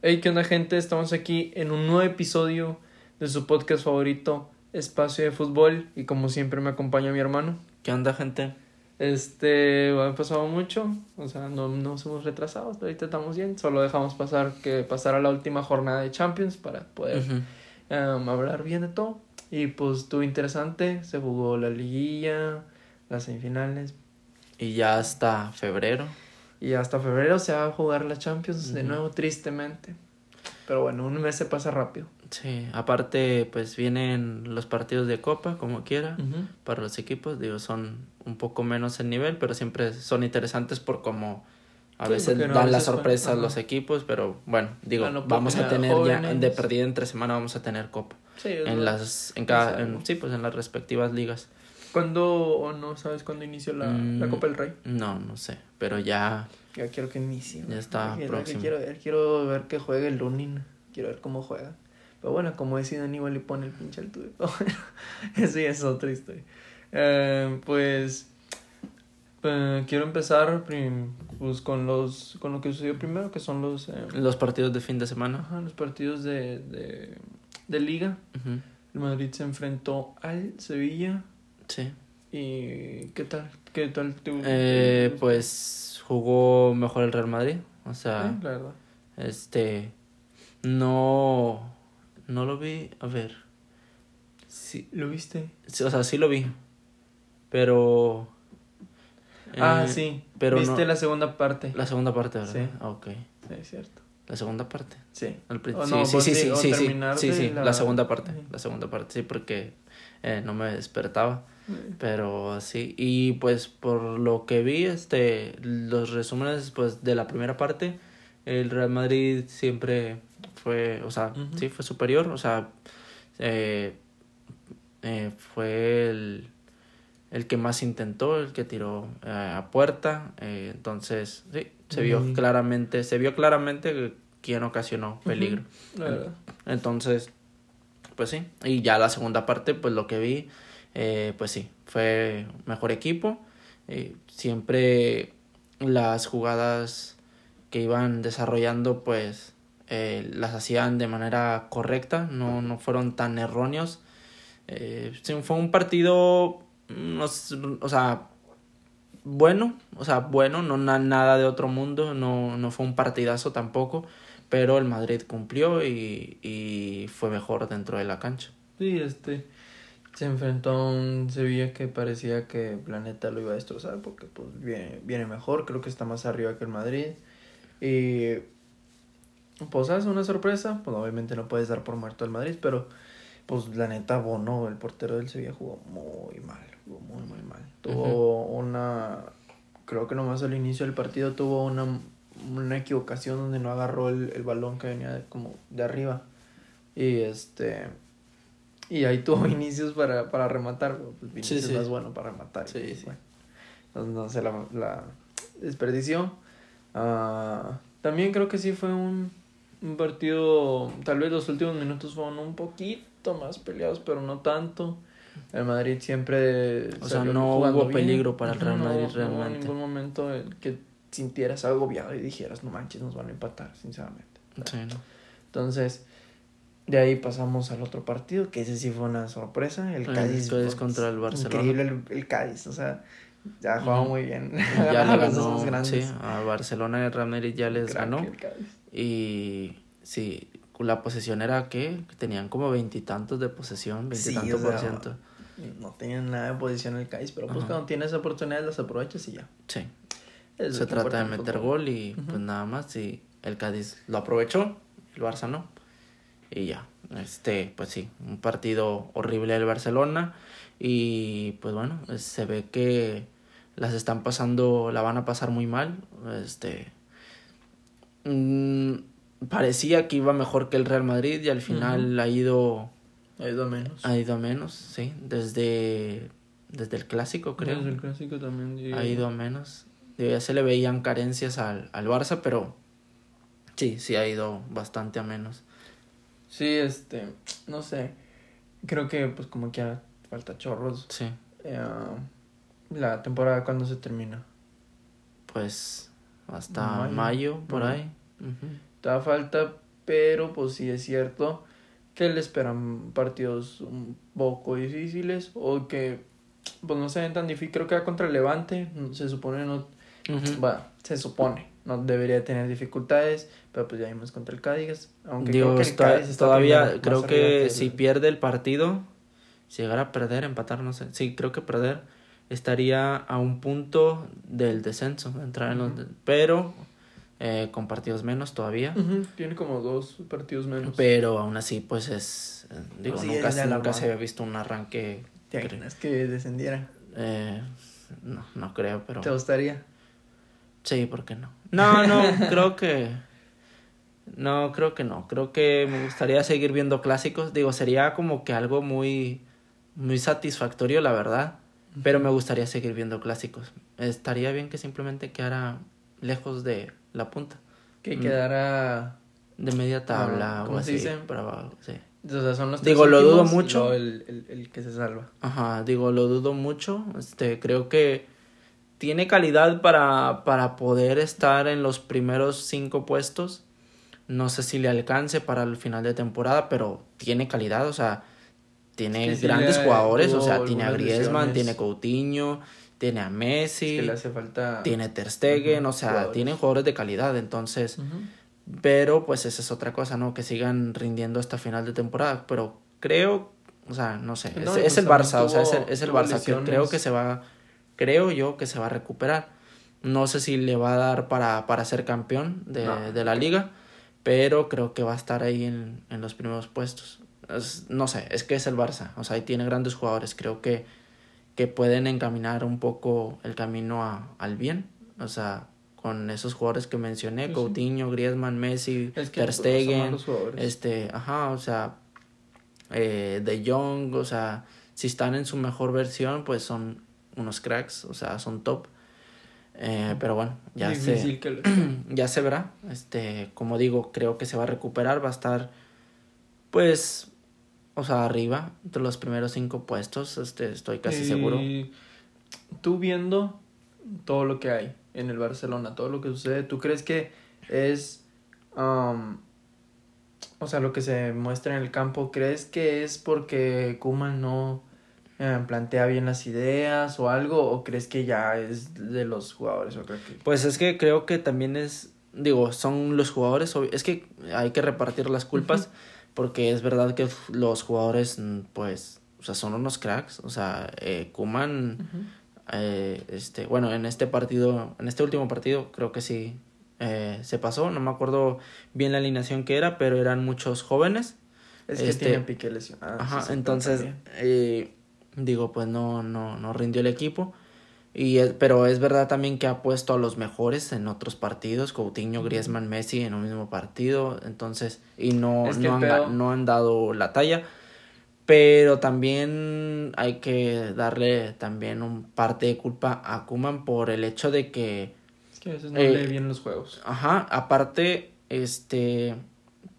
Hey, ¿qué onda gente? Estamos aquí en un nuevo episodio de su podcast favorito, Espacio de Fútbol, y como siempre me acompaña mi hermano. ¿Qué onda, gente? Este, ha pasado mucho, o sea, no nos hemos retrasado, pero ahorita estamos bien, solo dejamos pasar que pasara la última jornada de Champions para poder um, hablar bien de todo. Y pues estuvo interesante, se jugó la liguilla, las semifinales, Y ya hasta febrero. Y hasta febrero se va a jugar la Champions de nuevo, tristemente. Pero bueno, un mes se pasa rápido. Sí, aparte, pues vienen los partidos de Copa, como quiera, para los equipos. Digo, son un poco menos el nivel, pero siempre son interesantes por cómo a Sí, veces no, dan a las veces son- sorpresas los equipos, pero bueno, digo, Bueno, vamos a tener ya, de perdida entre semana vamos a tener Copa. Sí, En las, en cada, en- sí, pues en las respectivas ligas. ¿Cuándo o no sabes cuándo inició la, la Mm. Copa del Rey? No, no sé, pero ya, Ya quiero que inicie. Ya está próximo. Quiero ver, quiero ver que juegue el Lunin. Quiero ver cómo juega. Pero bueno, como decía Aníbal y pone el pinche al tuyo. Eso ya es otra historia. Eh, pues eh, quiero empezar pues, con los con lo que sucedió primero, que son los, eh, los partidos de fin de semana. ajá, los partidos de, de, de liga. El Madrid se enfrentó al Sevilla. Sí. ¿Y qué tal? ¿Qué tal tú? Eh, pues jugó mejor el Real Madrid. O sea, Sí, la verdad. este. No. No lo vi. A ver. Sí, ¿Lo viste? sí, o sea, sí lo vi. Pero. ah, eh, sí. pero ¿Viste no- la segunda parte? La segunda parte, ¿verdad? Sí. Ah, Ok. Sí, es cierto. La segunda parte. Sí. Al prin- O sí, no, sí, sí, sí, sí, sí, la- la segunda parte, la segunda parte, sí, porque eh, no me despertaba, pero sí, y pues por lo que vi, este, los resúmenes, pues, de la primera parte, el Real Madrid siempre fue, o sea, sí, fue superior, o sea, eh, eh, fue el, el que más intentó, el que tiró eh, a puerta, eh, entonces, sí, se vio claramente, se vio claramente quién ocasionó peligro. Entonces, pues sí. Y ya la segunda parte, pues lo que vi, eh, pues sí, fue mejor equipo. Eh, siempre las jugadas que iban desarrollando, pues eh, las hacían de manera correcta, no, no fueron tan erróneos. Fue un partido, no o sea, bueno, o sea, bueno, no na- nada de otro mundo, no, no fue un partidazo tampoco, pero el Madrid cumplió y, y fue mejor dentro de la cancha. Sí, este. Se enfrentó a un Sevilla que parecía que Planeta lo iba a destrozar porque pues viene, viene mejor, creo que está más arriba que el Madrid. Y pues es una sorpresa, pues obviamente no puedes dar por muerto al Madrid, pero pues la neta Bono, el portero del Sevilla jugó muy mal, jugó muy muy mal. Tuvo una creo que nomás al inicio del partido tuvo una, una equivocación donde no agarró el, el balón que venía de- como de arriba. Y este y ahí tuvo inicios para, para rematar, pues Vinicius sí. no es bueno para rematar. Sí, pues, sí. bueno, entonces no se la, la desperdició. Ah, también creo que sí fue un, un partido, tal vez los últimos minutos fueron un poquito más peleados, pero no tanto. El Madrid siempre... O sea, no hubo peligro para el Real No, Madrid No, hubo realmente. ningún momento en que sintieras agobiado y dijeras, no manches, nos van a empatar, sinceramente. Sí, ¿no? Entonces, de ahí pasamos al otro partido, que ese sí fue una sorpresa. El El Cádiz. Cádiz pues, contra el Barcelona. Increíble el, el Cádiz, o sea, ya jugaba muy bien. Ya le ganó, sí, a Barcelona y el Real Madrid ya les Crack ganó. el Cádiz. Y sí, la posesión era que tenían como veintitantos de posesión, Sí, veintitantos por ciento. No tenían nada de posición el Cádiz, pero pues cuando tienes oportunidades las aprovechas y ya. Sí, Es se trata de el meter gol y pues nada más. Y el Cádiz lo aprovechó, el Barça no. Y ya, este, pues sí, un partido horrible del Barcelona. Y pues bueno, se ve que las están pasando, la van a pasar muy mal. Este. mm, parecía que iba mejor que el Real Madrid y al final ha ido Ha ido a menos. ha ido a menos, sí, desde desde el clásico creo. Desde el clásico también. Ha ido a menos. Ya se le veían carencias al, al Barça, pero sí, sí ha ido bastante a menos. Sí, este, no sé. Creo que pues como que ya falta chorros. Sí, Eh, la temporada cuando se termina. pues hasta Mayo. mayo, por ahí. Todavía falta, pero pues sí es cierto que le esperan partidos un poco difíciles o que pues no se ven tan difíciles. Creo que contra el Levante se supone no, bueno, se supone no debería tener dificultades, pero pues ya vimos contra el Cádiz, aunque creo que el Cádiz todavía creo que si pierde el partido, si llegara a perder, empatar, no sé, sí, creo que perder estaría a un punto del descenso, entrar en los, pero eh, con partidos menos todavía. Tiene como dos partidos menos. Pero aún así, pues es. Digo, nunca, nunca se había visto un arranque. ¿Te que descendiera? Eh, no, no creo, pero. ¿Te gustaría? Sí, ¿por qué no? No, no, creo que. No, creo que no. Creo que me gustaría seguir viendo clásicos. Digo, sería como que algo muy. Muy satisfactorio, la verdad. Pero me gustaría seguir viendo clásicos. Estaría bien que simplemente quedara lejos de la punta. Que mm. quedara. De media tabla ¿Cómo se dice? Para abajo, sí. O sea, son los digo, lo dudo mucho. El, el, el, que se salva. Ajá, digo, lo dudo mucho. Este, creo que tiene calidad para, para poder estar en los primeros cinco puestos. No sé si le alcance para el final de temporada, pero tiene calidad, o sea, tiene grandes jugadores, o sea, tiene a Griezmann, tiene Coutinho, tiene a Messi, le hace falta... tiene Ter Stegen, o sea, tienen jugadores de calidad, entonces, pero pues esa es otra cosa, ¿no? Que sigan rindiendo hasta final de temporada, pero creo, o sea, no sé, es, pues, el Barça, o sea, es el, es el Barça que creo que se va, creo yo que se va a recuperar. No sé si le va a dar para, para ser campeón de, de la liga, pero creo que va a estar ahí en, en los primeros puestos. No sé, es que es el Barça, o sea, ahí tiene grandes jugadores, creo que, que pueden encaminar un poco el camino a, al bien, o sea, con esos jugadores que mencioné, Coutinho, Griezmann, Messi, Ter Stegen, este, ajá, o sea, eh, De Jong, o sea, si están en su mejor versión, pues son unos cracks, o sea, son top. Eh, pero bueno, ya se, ya se verá. Este, como digo, creo que se va a recuperar, va a estar, pues, o sea, arriba de los primeros cinco puestos, este, estoy casi seguro. Tú viendo todo lo que hay en el Barcelona, todo lo que sucede, ¿tú crees que es, um, o sea, lo que se muestra en el campo, crees que es porque Kuman no eh, plantea bien las ideas o algo, o crees que ya es de los jugadores? O creo que... Pues es que creo que también es, digo, son los jugadores, es que hay que repartir las culpas porque es verdad que los jugadores, mm, pues, o sea, son unos cracks, o sea, eh, Kuman, eh, este, bueno, en este partido, en este último partido, creo que sí eh, se pasó, no me acuerdo bien la alineación que era, pero eran muchos jóvenes. Es que este, pique lesionado. Ajá, entonces, eh, digo, pues no, no, no rindió el equipo. Y pero es verdad también que ha puesto a los mejores en otros partidos, Coutinho, Griezmann, Messi en un mismo partido, entonces, y no, no, han, no han dado la talla. Pero también hay que darle también un parte de culpa a Kuman por el hecho de que... Es que a veces no lee eh, bien los juegos. Ajá, aparte, este...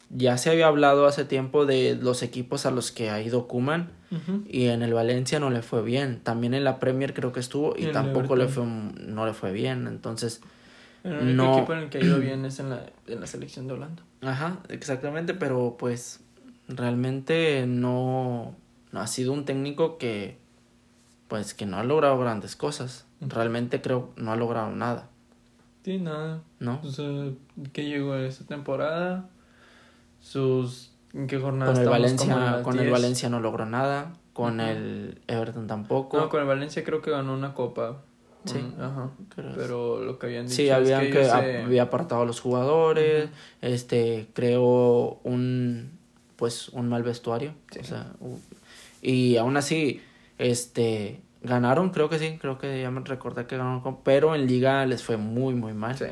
Ya se había hablado hace tiempo de los equipos a los que ha ido Kuman y en el Valencia no le fue bien. También en la Premier creo que estuvo y, tampoco le fue, no le fue bien. Entonces, el único equipo en el que ha ido bien es en la, en la selección de Holanda. Ajá, exactamente, pero pues realmente no, no ha sido un técnico que pues que no ha logrado grandes cosas. Realmente creo no ha logrado nada. Sí, nada. ¿No? O sea, que llegó esta temporada, sus ¿En qué jornada con el Valencia Con el Valencia no logró nada. Con el Everton tampoco. No, con el Valencia creo que ganó una copa. Sí. ajá. Pero lo que habían dicho sí, habían es que, había apartado a los jugadores. Este, creó un pues un mal vestuario. O sea, y aún así, este ganaron, creo que sí, creo que ya me recordé que ganaron, pero en liga les fue muy muy mal. Sí.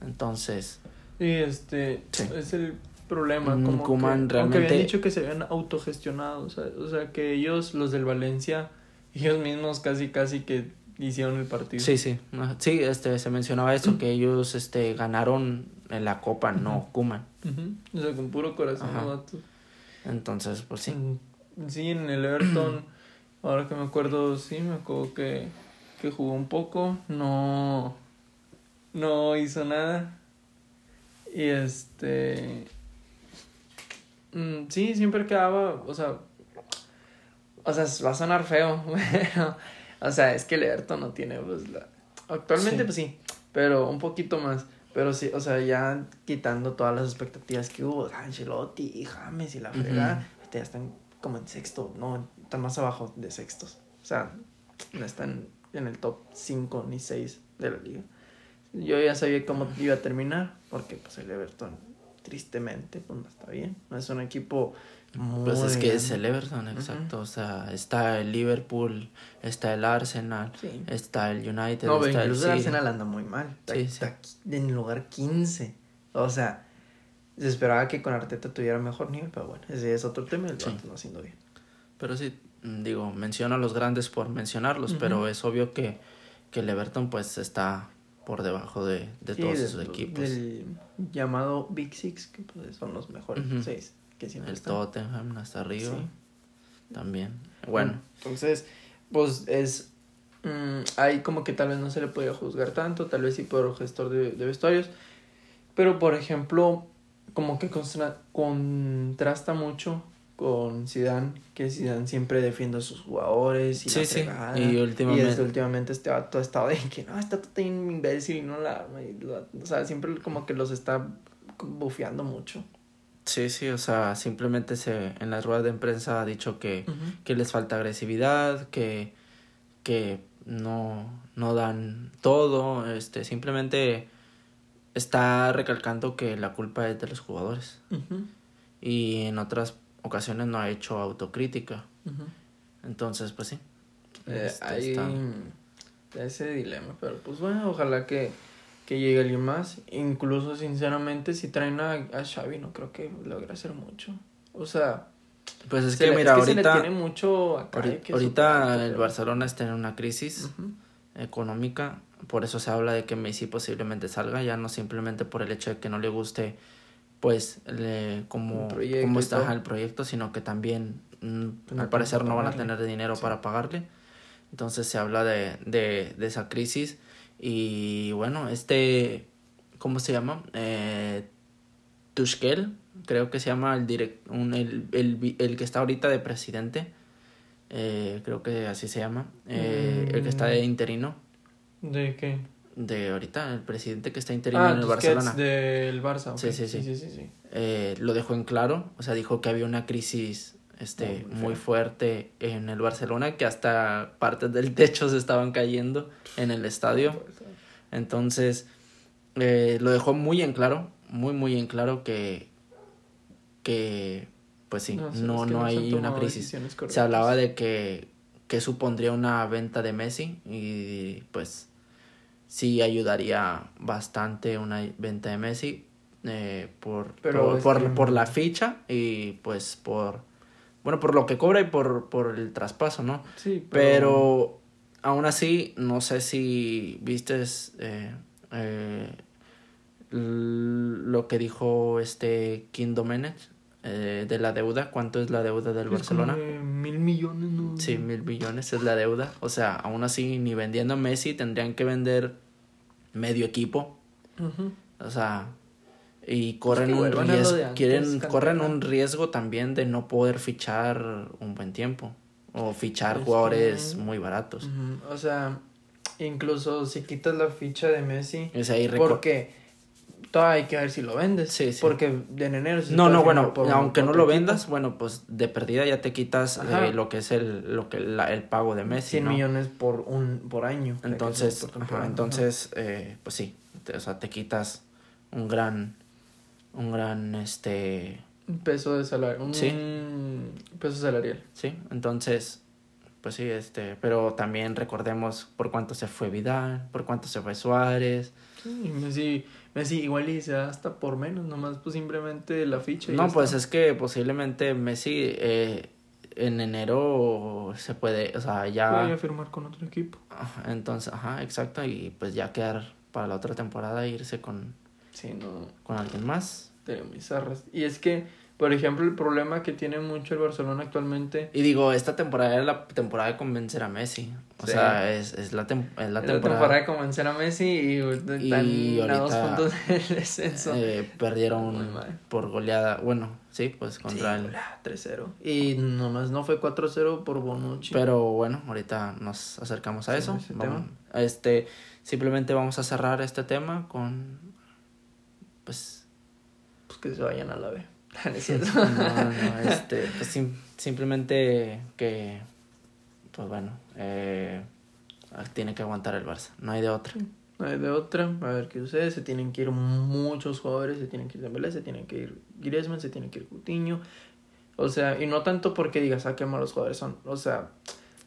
Entonces, y este es el problema. Como que, realmente... Aunque habían dicho que se habían autogestionado, o sea, o sea, que ellos, los del Valencia, ellos mismos casi, casi que hicieron el partido. Sí, sí, sí, este, se mencionaba eso, que ellos, este, ganaron en la Copa, no Kuman. O sea, con puro corazón, Entonces, pues sí. Sí, en el Everton, ahora que me acuerdo, sí, me acuerdo que, que jugó un poco, no, no hizo nada. Y este, Mm, sí, siempre quedaba, o sea, o sea, va a sonar feo, pero, o sea, es que el Everton no tiene, pues, la... Actualmente, Sí. pues sí, pero un poquito más. Pero sí, o sea, ya quitando todas las expectativas que hubo, Ancelotti y James y la fregada, ahorita ya están como en sexto, no, están más abajo de sextos. O sea, no están en el top 5 ni 6 de la liga. Yo ya sabía cómo iba a terminar, porque pues el Everton, tristemente, pues no está bien. No es un equipo muy Pues es que es el Everton, exacto. O sea, está el Liverpool, está el Arsenal, Sí. está el United, No, pero está incluso el. Arsenal anda muy mal. Está, Sí, está en lugar 15. O sea, se esperaba que con Arteta tuviera mejor nivel, pero bueno, ese es otro tema y el no haciendo bien. Pero sí, mm, digo, menciono a los grandes por mencionarlos, pero es obvio que, que el Everton pues está por debajo de, de Sí, todos de- sus equipos. Del llamado Big Six, que pues, son los mejores Ujú. seis que siempre El están. Tottenham hasta arriba Sí. también. Bueno, Entonces, pues es. mm, ahí como que tal vez no se le podía juzgar tanto, tal vez sí por gestor de, de vestuarios. Pero por ejemplo, como que constra- contrasta mucho con Zidane, que Zidane siempre defiende a sus jugadores y Sí, la sí, y últimamente- desde últimamente este vato ha estado de que no, está todo imbécil y no la y o sea, siempre como que los está bufeando mucho. sí, sí, o sea, simplemente se en las ruedas de prensa ha dicho que, que les falta agresividad, que, que no, no dan todo, este, simplemente está recalcando que la culpa es de los jugadores. Y en otras ocasiones no ha hecho autocrítica. ujú. Entonces, pues sí. Eh, Este, hay está- ese dilema, pero pues bueno, ojalá que, que llegue alguien más. Incluso, sinceramente, si traen a, a Xavi, no creo que logre hacer mucho. O sea, Pues es se que le- mira, es que se le ahorita, tiene mucho acá, ahorita, que ahorita el pero- Barcelona está en una crisis Ujú. económica, por eso se habla de que Messi posiblemente salga, ya no simplemente por el hecho de que no le guste pues le, como, está el proyecto, sino que también mm, al parecer no van a tener dinero Sí. para pagarle. Entonces se habla de, de, de esa crisis y bueno, este, ¿cómo se llama? Eh, Tuchel, creo que se llama el, direct, un, el, el, el que está ahorita de presidente, eh, creo que así se llama, eh, el que está de Mm. interino, ¿De qué? De ahorita, el presidente que está interino Ah, en el Barcelona. del Barça. Sí, sí, sí. sí, sí, sí. eh, lo dejó en claro, o sea, dijo que había una crisis este, Muy muy fuerte en el Barcelona, que hasta partes del techo se estaban cayendo en el estadio. Entonces, eh, lo dejó muy en claro, muy, muy en claro que, que pues sí, No, no, no, hay una crisis. Se hablaba de que, que supondría una venta de Messi y pues sí ayudaría bastante una venta de Messi eh, por, Pero por, por, que- por la ficha y pues por, bueno, por lo que cobra y por, por el traspaso, ¿no? Sí, Pero aún así, no sé si vistes eh, eh, lo que dijo este Kim Domenech eh, de la deuda. ¿Cuánto es la deuda del Es Barcelona? como de mil millones, ¿no? Sí, mil billones es la deuda. O sea, aún así, ni vendiendo a Messi tendrían que vender medio equipo. O sea, y corren un riesgo, antes, quieren, corren un riesgo también de no poder fichar un buen tiempo. O fichar Es jugadores muy baratos. O sea, incluso si quitas la ficha de Messi, porque todavía hay que ver si lo vendes. Sí, sí. Porque en enero se No, no, bueno, por aunque no lo vendas, bueno, pues de perdida ya te quitas eh, lo que es el, lo que, la- el pago de Messi, 100 ¿no? millones por un por año. Entonces, por ajá, entonces, eh, pues sí, te- o sea, te quitas un gran, un gran, este, un peso de salario, un Sí. peso salarial. sí, entonces, pues sí, este, pero también recordemos por cuánto se fue Vidal, por cuánto se fue Suárez, Sí, Messi, Messi igual y se da hasta por menos, nomás pues simplemente la ficha. y no, pues está. es que posiblemente Messi eh, en enero se puede, o sea, ya... Podría firmar con otro equipo. Ajá, Entonces, ajá, exacto, y pues ya quedar para la otra temporada e irse con, Sí, no, con alguien más. de bizarras. Y es que, Por ejemplo, el problema que tiene mucho el Barcelona actualmente. Y digo, esta temporada es la temporada de convencer a Messi. O sea, es, es, la, tem es la temporada. La temporada de convencer a Messi y, están y a dos puntos del descenso. Eh, perdieron por goleada. Bueno, sí, pues contra el. 3-0. Y nomás no fue 4-0 por Bonucci. Pero bueno, ahorita nos acercamos a eso. Vamos, este, simplemente vamos a cerrar este tema con. Pues. Pues que se vayan a la B. no, no, este, pues simplemente que, pues bueno, eh, tiene que aguantar el Barça, no hay de otra. No hay de otra, a ver qué sucede, se tienen que ir muchos jugadores, se tienen que ir Dembélé, se tienen que ir Griezmann, se tienen que ir Coutinho, o sea, y no tanto porque digas, ah, qué malos jugadores son, o sea,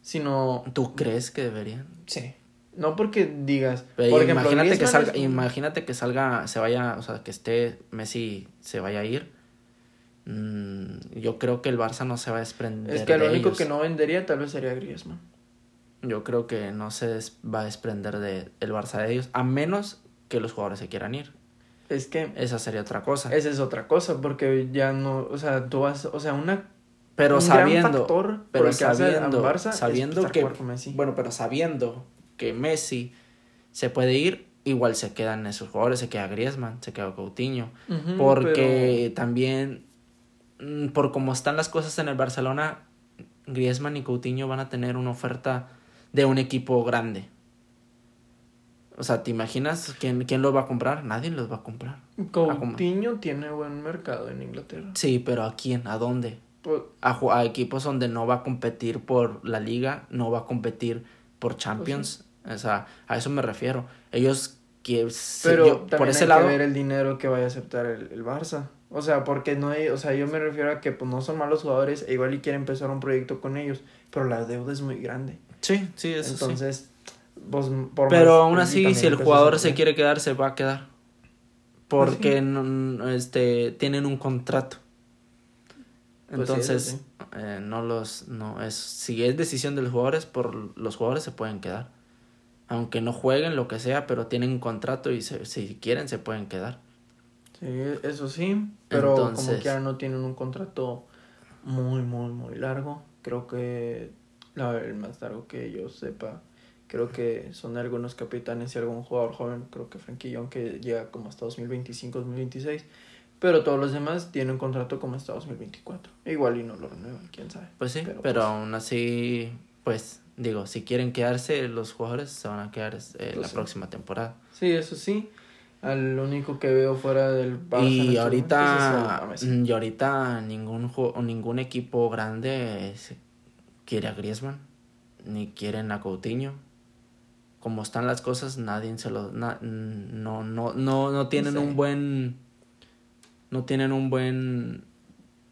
sino... ¿Tú crees que deberían? Sí. No porque digas, por ejemplo, imagínate que salga, imagínate que salga, se vaya, o sea, que esté Messi se vaya a ir Mm, yo creo que el Barça no se va a desprender. Es que lo único que no vendería tal vez sería Griezmann. Yo creo que no se va a desprender de el Barça de ellos, a menos que los jugadores se quieran ir. Es que esa sería otra cosa. Esa es otra cosa, porque ya no, o sea, tú vas, o sea, una pero sabiendo, pero sabiendo, Barça sabiendo que bueno, pero sabiendo que Messi se puede ir, igual se quedan esos jugadores, se queda Griezmann, se queda Coutinho, porque también por cómo están las cosas en el Barcelona, Griezmann y Coutinho van a tener una oferta de un equipo grande. O sea, ¿te imaginas quién, quién lo va a comprar? Nadie los va a comprar. Coutinho tiene buen mercado en Inglaterra. Sí, pero ¿a quién? ¿A dónde? Pues a, equipos donde no va a competir por la liga, no va a competir por pues Champions. O sea, a eso me refiero. Ellos que pero por ese hay lado que ver el dinero que vaya a aceptar el, el Barça. O sea, porque no hay, o sea, yo me refiero a que pues no son malos jugadores, e igual y quieren empezar un proyecto con ellos, pero la deuda es muy grande. Sí, sí, eso Entonces, Pues, por pero aún así, si el jugador se quiere quedar, se va a quedar. Pues porque no, este, tienen un contrato. Pues Entonces, eh, no los, no, es, si es decisión de los jugadores, por los jugadores se pueden quedar. Aunque no jueguen, lo que sea, pero tienen un contrato y si quieren, se pueden quedar. Sí, eso sí, pero como quiera no tienen un contrato muy, muy, muy largo. Creo que la, el más largo que yo sepa, creo que son algunos capitanes y algún jugador joven, creo que Franquillón que llega como hasta 2025, 2026. Pero todos los demás tienen un contrato como hasta 2024. Igual y no lo renuevan, quién sabe. Pues sí, pero, pues aún así, pues digo, si quieren quedarse, los jugadores se van a quedar eh, pues la próxima temporada. Sí, eso sí. Al único que veo fuera del Barça y ahorita y ahorita ningún ningún equipo grande quiere a Griezmann ni quieren a Coutinho. Como están las cosas nadie se lo no no no no tienen un buen no tienen un buen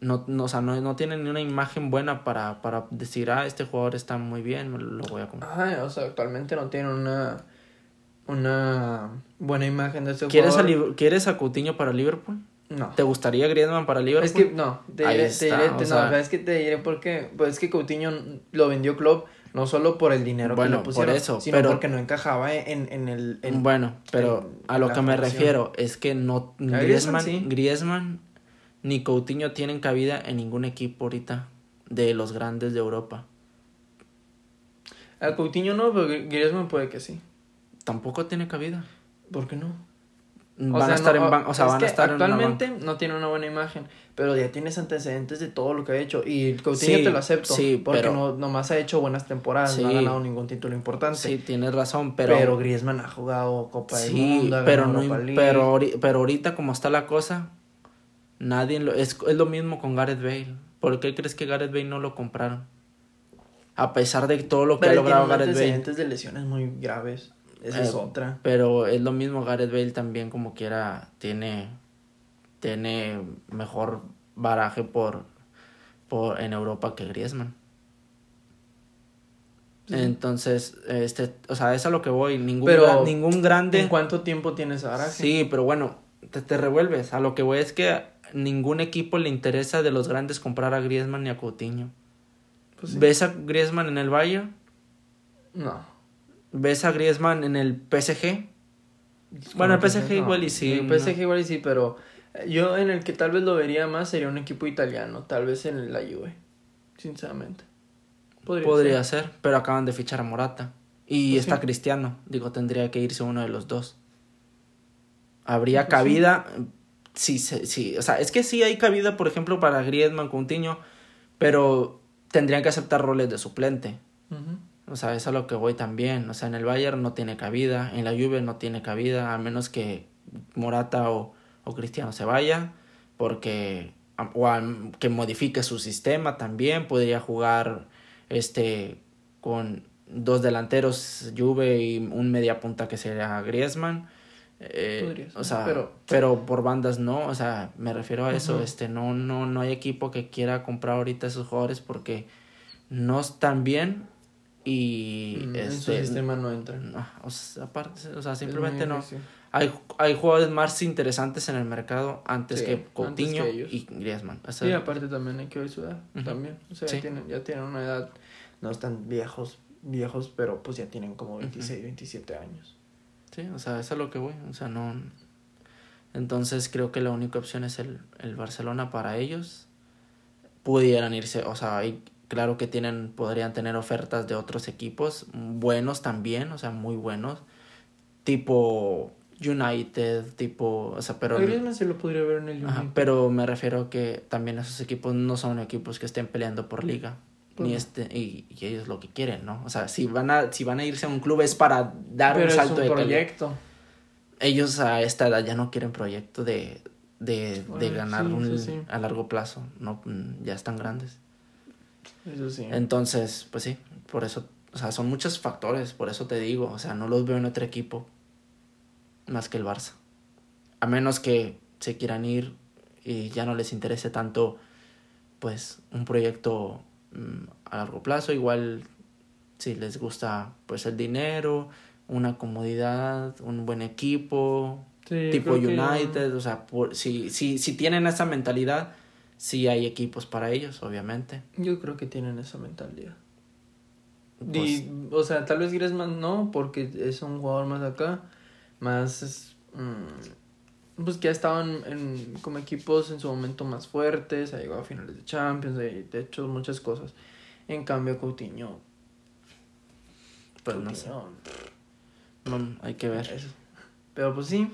no, no, o sea, no, no tienen ni una imagen buena para, para decir, ah, este jugador está muy bien, lo voy a comprar. o sea, actualmente no tienen una una buena imagen de ese ¿Quieres jugador. A, ¿Quieres a Coutinho para Liverpool? No. ¿Te gustaría Griezmann para Liverpool? Es que no, te diré, te no, es que te diré por qué. Pues es que Coutinho lo vendió Club no solo por el dinero que le pusieron, por eso, sino porque no encajaba en, en el... bueno, pero a lo que me refiero es que no... Griezmann, Griezmann, ni Coutinho tienen cabida en ningún equipo ahorita de los grandes de Europa. A Coutinho no, pero Griezmann puede que sí tampoco tiene cabida. ¿Por qué no? Van a estar en o sea, van a estar actualmente no tiene una buena imagen, pero ya tienes antecedentes de todo lo que ha hecho y Coutinho te lo acepto, sí, porque pero... no nomás ha hecho buenas temporadas, no ha ganado ningún título importante. Sí, tienes razón, pero pero Griezmann ha jugado Copa del Mundo, pero no pero pero ahorita como está la cosa, nadie lo, es, es lo mismo con Gareth Bale. ¿Por qué crees que Gareth Bale no lo compraron? A pesar de todo lo que ha logrado Gareth Bale. antecedentes de lesiones muy graves. Esa es eh, otra. Pero es lo mismo, Gareth Bale también como quiera tiene, tiene mejor baraje por, por en Europa que Griezmann. Entonces, este, o sea, es a lo que voy. Ningún, ningún grande. ¿En cuánto tiempo tienes baraje? Sí, pero bueno, te, te revuelves. A lo que voy es que ningún equipo le interesa de los grandes comprar a Griezmann ni a Coutinho. Pues ¿Ves a Griezmann en el Valle? No. ¿Ves a Griezmann en el PSG? Bueno, el PSG igual y sí. El PSG igual y sí, pero Yo en el que tal vez lo vería más sería un equipo italiano, tal vez en la Juve, sinceramente. Podría, ser. pero acaban de fichar a Morata. Y pues está Cristiano, digo, tendría que irse uno de los dos. Habría pues cabida, sí. sí, o sea, es que sí hay cabida, por ejemplo, para Griezmann, Coutinho, pero tendrían que aceptar roles de suplente. O sea, es a lo que voy también. O sea, en el Bayern no tiene cabida, en la Juve no tiene cabida, a menos que Morata o, o Cristiano se vaya, porque o que modifique su sistema también, podría jugar este con dos delanteros Juve y un media punta que sería Griezmann. Eh, o sea, pero... pero por bandas no, o sea, me refiero a eso, este no no no hay equipo que quiera comprar ahorita esos jugadores porque no están bien y mm, en su este, sistema no entran. o sea, aparte, o sea, simplemente no. Hay, hay jugadores más interesantes en el mercado antes que Coutinho y Griezmann. sí, aparte también hay que ver su edad, también. O sea, ya, tienen, ya tienen una edad, no están viejos, viejos, pero pues ya tienen como 26, 27 años. Sí, o sea, eso es lo que voy, o sea, no... Entonces creo que la única opción es el, el Barcelona para ellos. Pudieran irse, o sea, hay, claro que tienen, podrían tener ofertas de otros equipos, buenos también, o sea, muy buenos, tipo United, tipo, o sea, pero... se lo podría ver en el United. pero me refiero que también esos equipos no son equipos que estén peleando por liga. Ni este, y, y, ellos lo que quieren, ¿no? O sea, si van a, si van a irse a un club es para dar un salto de proyecto. Ellos a esta edad ya no quieren proyecto de, de, de ganar un, a largo plazo, no, ya están grandes. Eso sí. Entonces, pues sí, por eso, o sea, son muchos factores, por eso te digo, o sea, no los veo en otro equipo más que el Barça. A menos que se quieran ir y ya no les interese tanto, pues, un proyecto mm, a largo plazo, igual si les gusta, pues, el dinero, una comodidad, un buen equipo, tipo United, o sea, por, si, si, si tienen esa mentalidad, sí hay equipos para ellos, obviamente. Yo creo que tienen esa mentalidad. Pues o sea, tal vez Griezmann no, porque es un jugador más acá, más... Mm, pues que ha estado en, como equipos en su momento más fuertes, ha llegado a finales de Champions, de, hecho muchas cosas. En cambio, Coutinho... Pues no sé. No, hay que ver. Eso. Pero pues sí,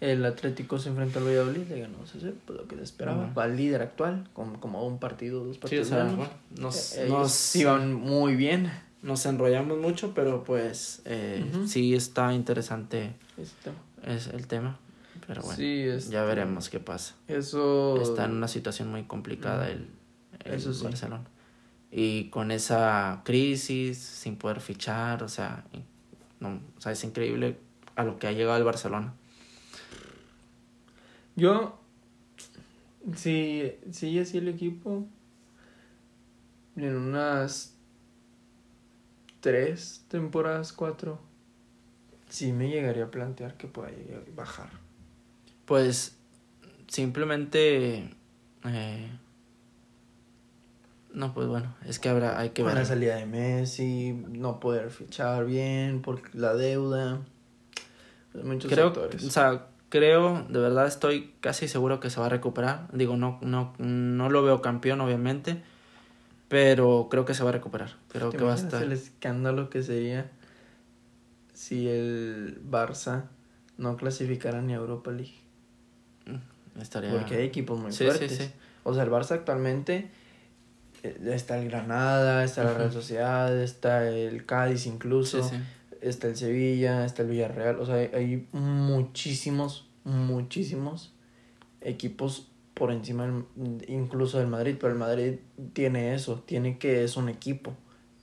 el Atlético se enfrenta al Valladolid, le ganó sé pues lo que se esperaba. Va al líder actual, con como un partido, dos partidos. Sí, o sea, nos, eh, nos iban muy bien. Nos enrollamos mucho, pero pues eh, sí está interesante es el tema. Pero bueno, este, ya veremos qué pasa. Eso... Está en una situación muy complicada el, el Barcelona. Y con esa crisis, sin poder fichar, o sea, no, o sea, es increíble a lo que ha llegado el Barcelona. Yo, si sigue así el equipo, en unas tres temporadas, cuatro, sí me llegaría a plantear que pueda bajar. Pues simplemente... Eh, no, pues bueno, es que habrá, hay que ver. La salida de Messi, no poder fichar bien por la deuda. Muchos Creo, factores. O sea, creo, de verdad estoy casi seguro que se va a recuperar. Digo, no, no, no lo veo campeón, obviamente, pero creo que se va a recuperar. Creo que va a estar. el escándalo que sería si el Barça no clasificara ni a Europa League? Mm, estaría... Porque hay equipos muy fuertes. O sea, el Barça actualmente eh, está el Granada, está la Real Sociedad, está el Cádiz incluso está el Sevilla, está el Villarreal, o sea, hay, muchísimos, muchísimos equipos por encima incluso del Madrid, pero el Madrid tiene eso, tiene que es un equipo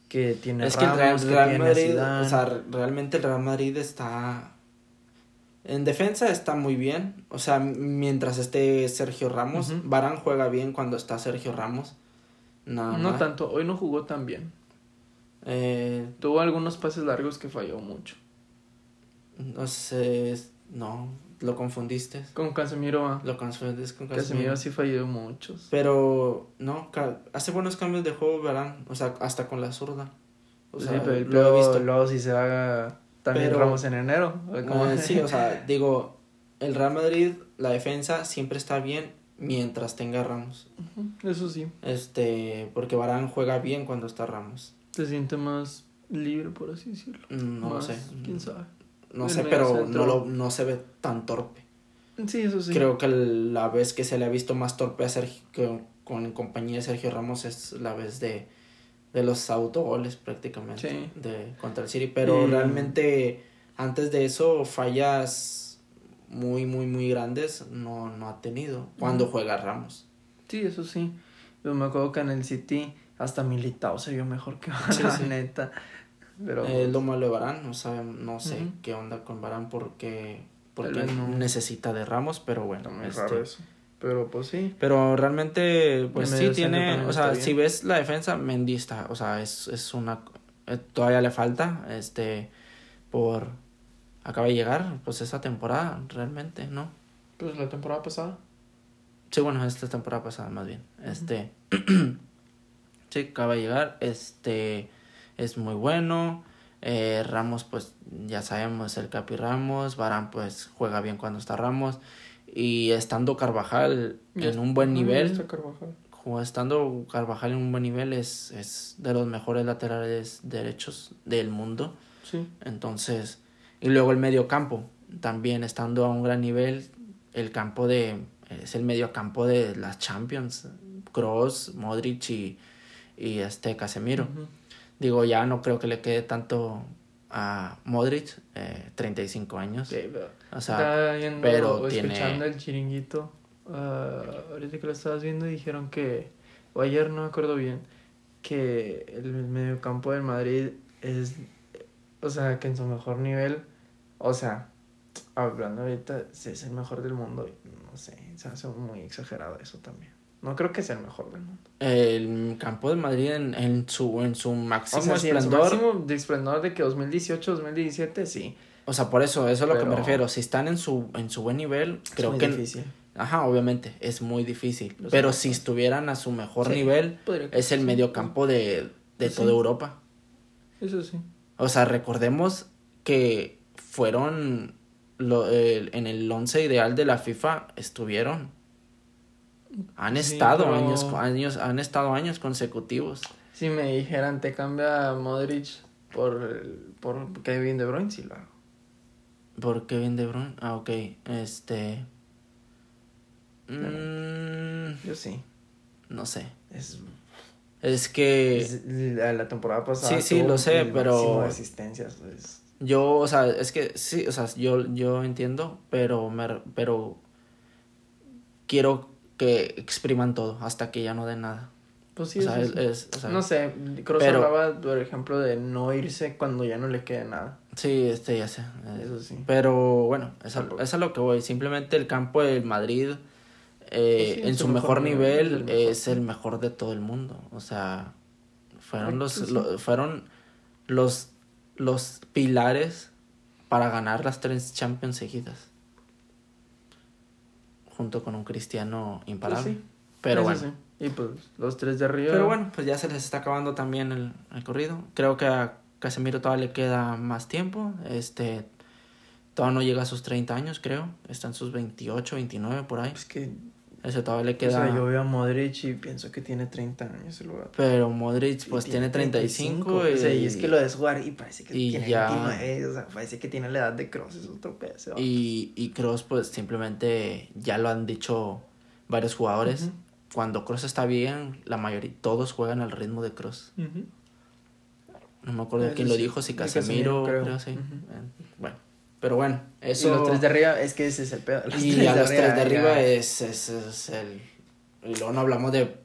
que tiene es que el Real, Madrid, o sea, realmente el Real Madrid está en defensa está muy bien, o sea, mientras esté Sergio Ramos, Barán juega bien cuando está Sergio Ramos. no tanto, hoy no jugó tan bien. Eh, tuvo algunos pases largos que falló mucho. No sé, no, lo confundiste. Con Casemiro. Ah. Lo confundiste con Casemiro. Casemiro sí falló muchos. Pero, no, hace buenos cambios de juego, verán. O sea, hasta con la zurda. O sea, sí, pero lo he visto. Luego si se haga también Ramos en enero. Eh, sí, o sea, digo, el Real Madrid, la defensa siempre está bien mientras tenga Ramos. Eso sí. Este, porque Barán juega bien cuando está Ramos. Se siente más libre, por así decirlo. Mm, No lo sé. ¿Quién sabe? No El sé, pero no, lo, no se ve tan torpe. Sí, eso sí. Creo que la vez que se le ha visto más torpe a Sergio, que con en compañía de Sergio Ramos es la vez de, de los autogoles prácticamente Sí. de contra el City. Pero Y- realmente antes de eso fallas muy, muy, muy grandes no, no ha tenido cuando Ujú. juega Ramos. Sí, eso sí. Yo me acuerdo que en el City hasta Militao se vio mejor que Sí, la sí. neta. Pero Eh, lo malo de Barán, no, sabe, no sé qué onda con Barán porque, porque no. necesita de Ramos, pero bueno. este, raro eso. Pero pues sí. Pero realmente, pues sí tiene, o sea, si ves la defensa, Mendy está, o sea, es, es una, eh, todavía le falta, este, por, acaba de llegar, pues esa temporada, realmente, ¿no? Pues la temporada pasada. Sí, bueno, esta temporada pasada más bien, este, sí, acaba de llegar, este, es muy bueno, eh, Ramos, pues, ya sabemos, el Capi Ramos, Barán, pues, juega bien cuando está Ramos, y estando Carvajal Ya en un buen nivel, Carvajal. Estando Carvajal en un buen nivel es, es de los mejores laterales derechos del mundo. Sí. Entonces, y luego el medio campo, también estando a un gran nivel, el campo de, es el medio campo de las Champions, Kroos, Modric y, y este Casemiro. Digo, ya no creo que le quede tanto a Modric, eh, 35 años. Sí, pero O sea, viendo, pero tiene- escuchando el chiringuito. ah, ahorita que lo estabas viendo dijeron que, o ayer no me acuerdo bien, que el mediocampo del Madrid es, o sea, que en su mejor nivel, o sea, hablando ahorita, es el mejor del mundo. No sé, se hace muy exagerado eso también. No creo que sea el mejor del mundo. el campo de Madrid en, en su, en su máximo O sea, sí, en su esplendor. máximo de esplendor de que 2018, 2017, sí. O sea, por eso, eso es a lo que me Pero- refiero. Si están en su, en su buen nivel, Es creo muy que. difícil. Ajá, obviamente, es muy difícil. Pero si estuvieran a su mejor Sí, nivel, es el sí. medio campo de, de Sí. toda Europa. Eso sí. O sea, recordemos que fueron lo, el- en el once ideal de la FIFA estuvieron. Han Sí, estado pero- años, años, han estado años consecutivos. Si me dijeran te cambia Modric por, por Kevin De Bruyne, sí lo hago. ¿Por Kevin De Bruyne? Ah, ok. Este. mm, Yo sí. no sé. Es, Es que es- la, la temporada pasada. Sí, sí, lo sé, el pero- de asistencias. pues. yo, o sea, es que sí, o sea, yo, yo entiendo, pero, me, pero quiero que expriman todo hasta que ya no den nada. Pues sí, o sea, eso es, sí. es- o sea, No sé, Kroos pero- hablaba, por ejemplo, de no irse cuando ya no le quede nada. sí, este ya sé. eh, Eso sí. Pero bueno, es a, es a lo que voy. Simplemente el campo del Madrid, eh, sí, en su mejor nivel, es el mejor. es el mejor de todo el mundo. O sea, fueron los, lo- fueron los, los pilares para ganar las tres Champions seguidas. Junto con un Cristiano imparable. Pues sí, Pero bueno. sí. Y pues los tres de arriba. Pero bueno, pues ya se les está acabando también el, el corrido. Creo que a Casemiro todavía le queda más tiempo. Este todavía no llega a sus 30 años, creo. Está en sus 28, 29 por ahí. Es que. Ese todavía le O queda. sea, yo veo a Modric y pienso que tiene 30 años el lugar. Pero Modric pues Y tiene 35, o sea, y, y es que lo ves jugar y parece que y tiene ya- 29, o sea, parece que tiene la edad de Cross, es otro pedazo. y, y Kroos pues simplemente ya lo han dicho varios jugadores. Cuando Kroos está bien, la mayoría, todos juegan al ritmo de. Ujú. No me acuerdo Eso quién lo dijo, si de Casemiro, Casemiro, creo. creo, sí. Eh, Bueno, pero bueno, eso... Y los tres de arriba, es que ese es el pedo. Los y a los tres de arriba es, es, es el... Y luego no hablamos de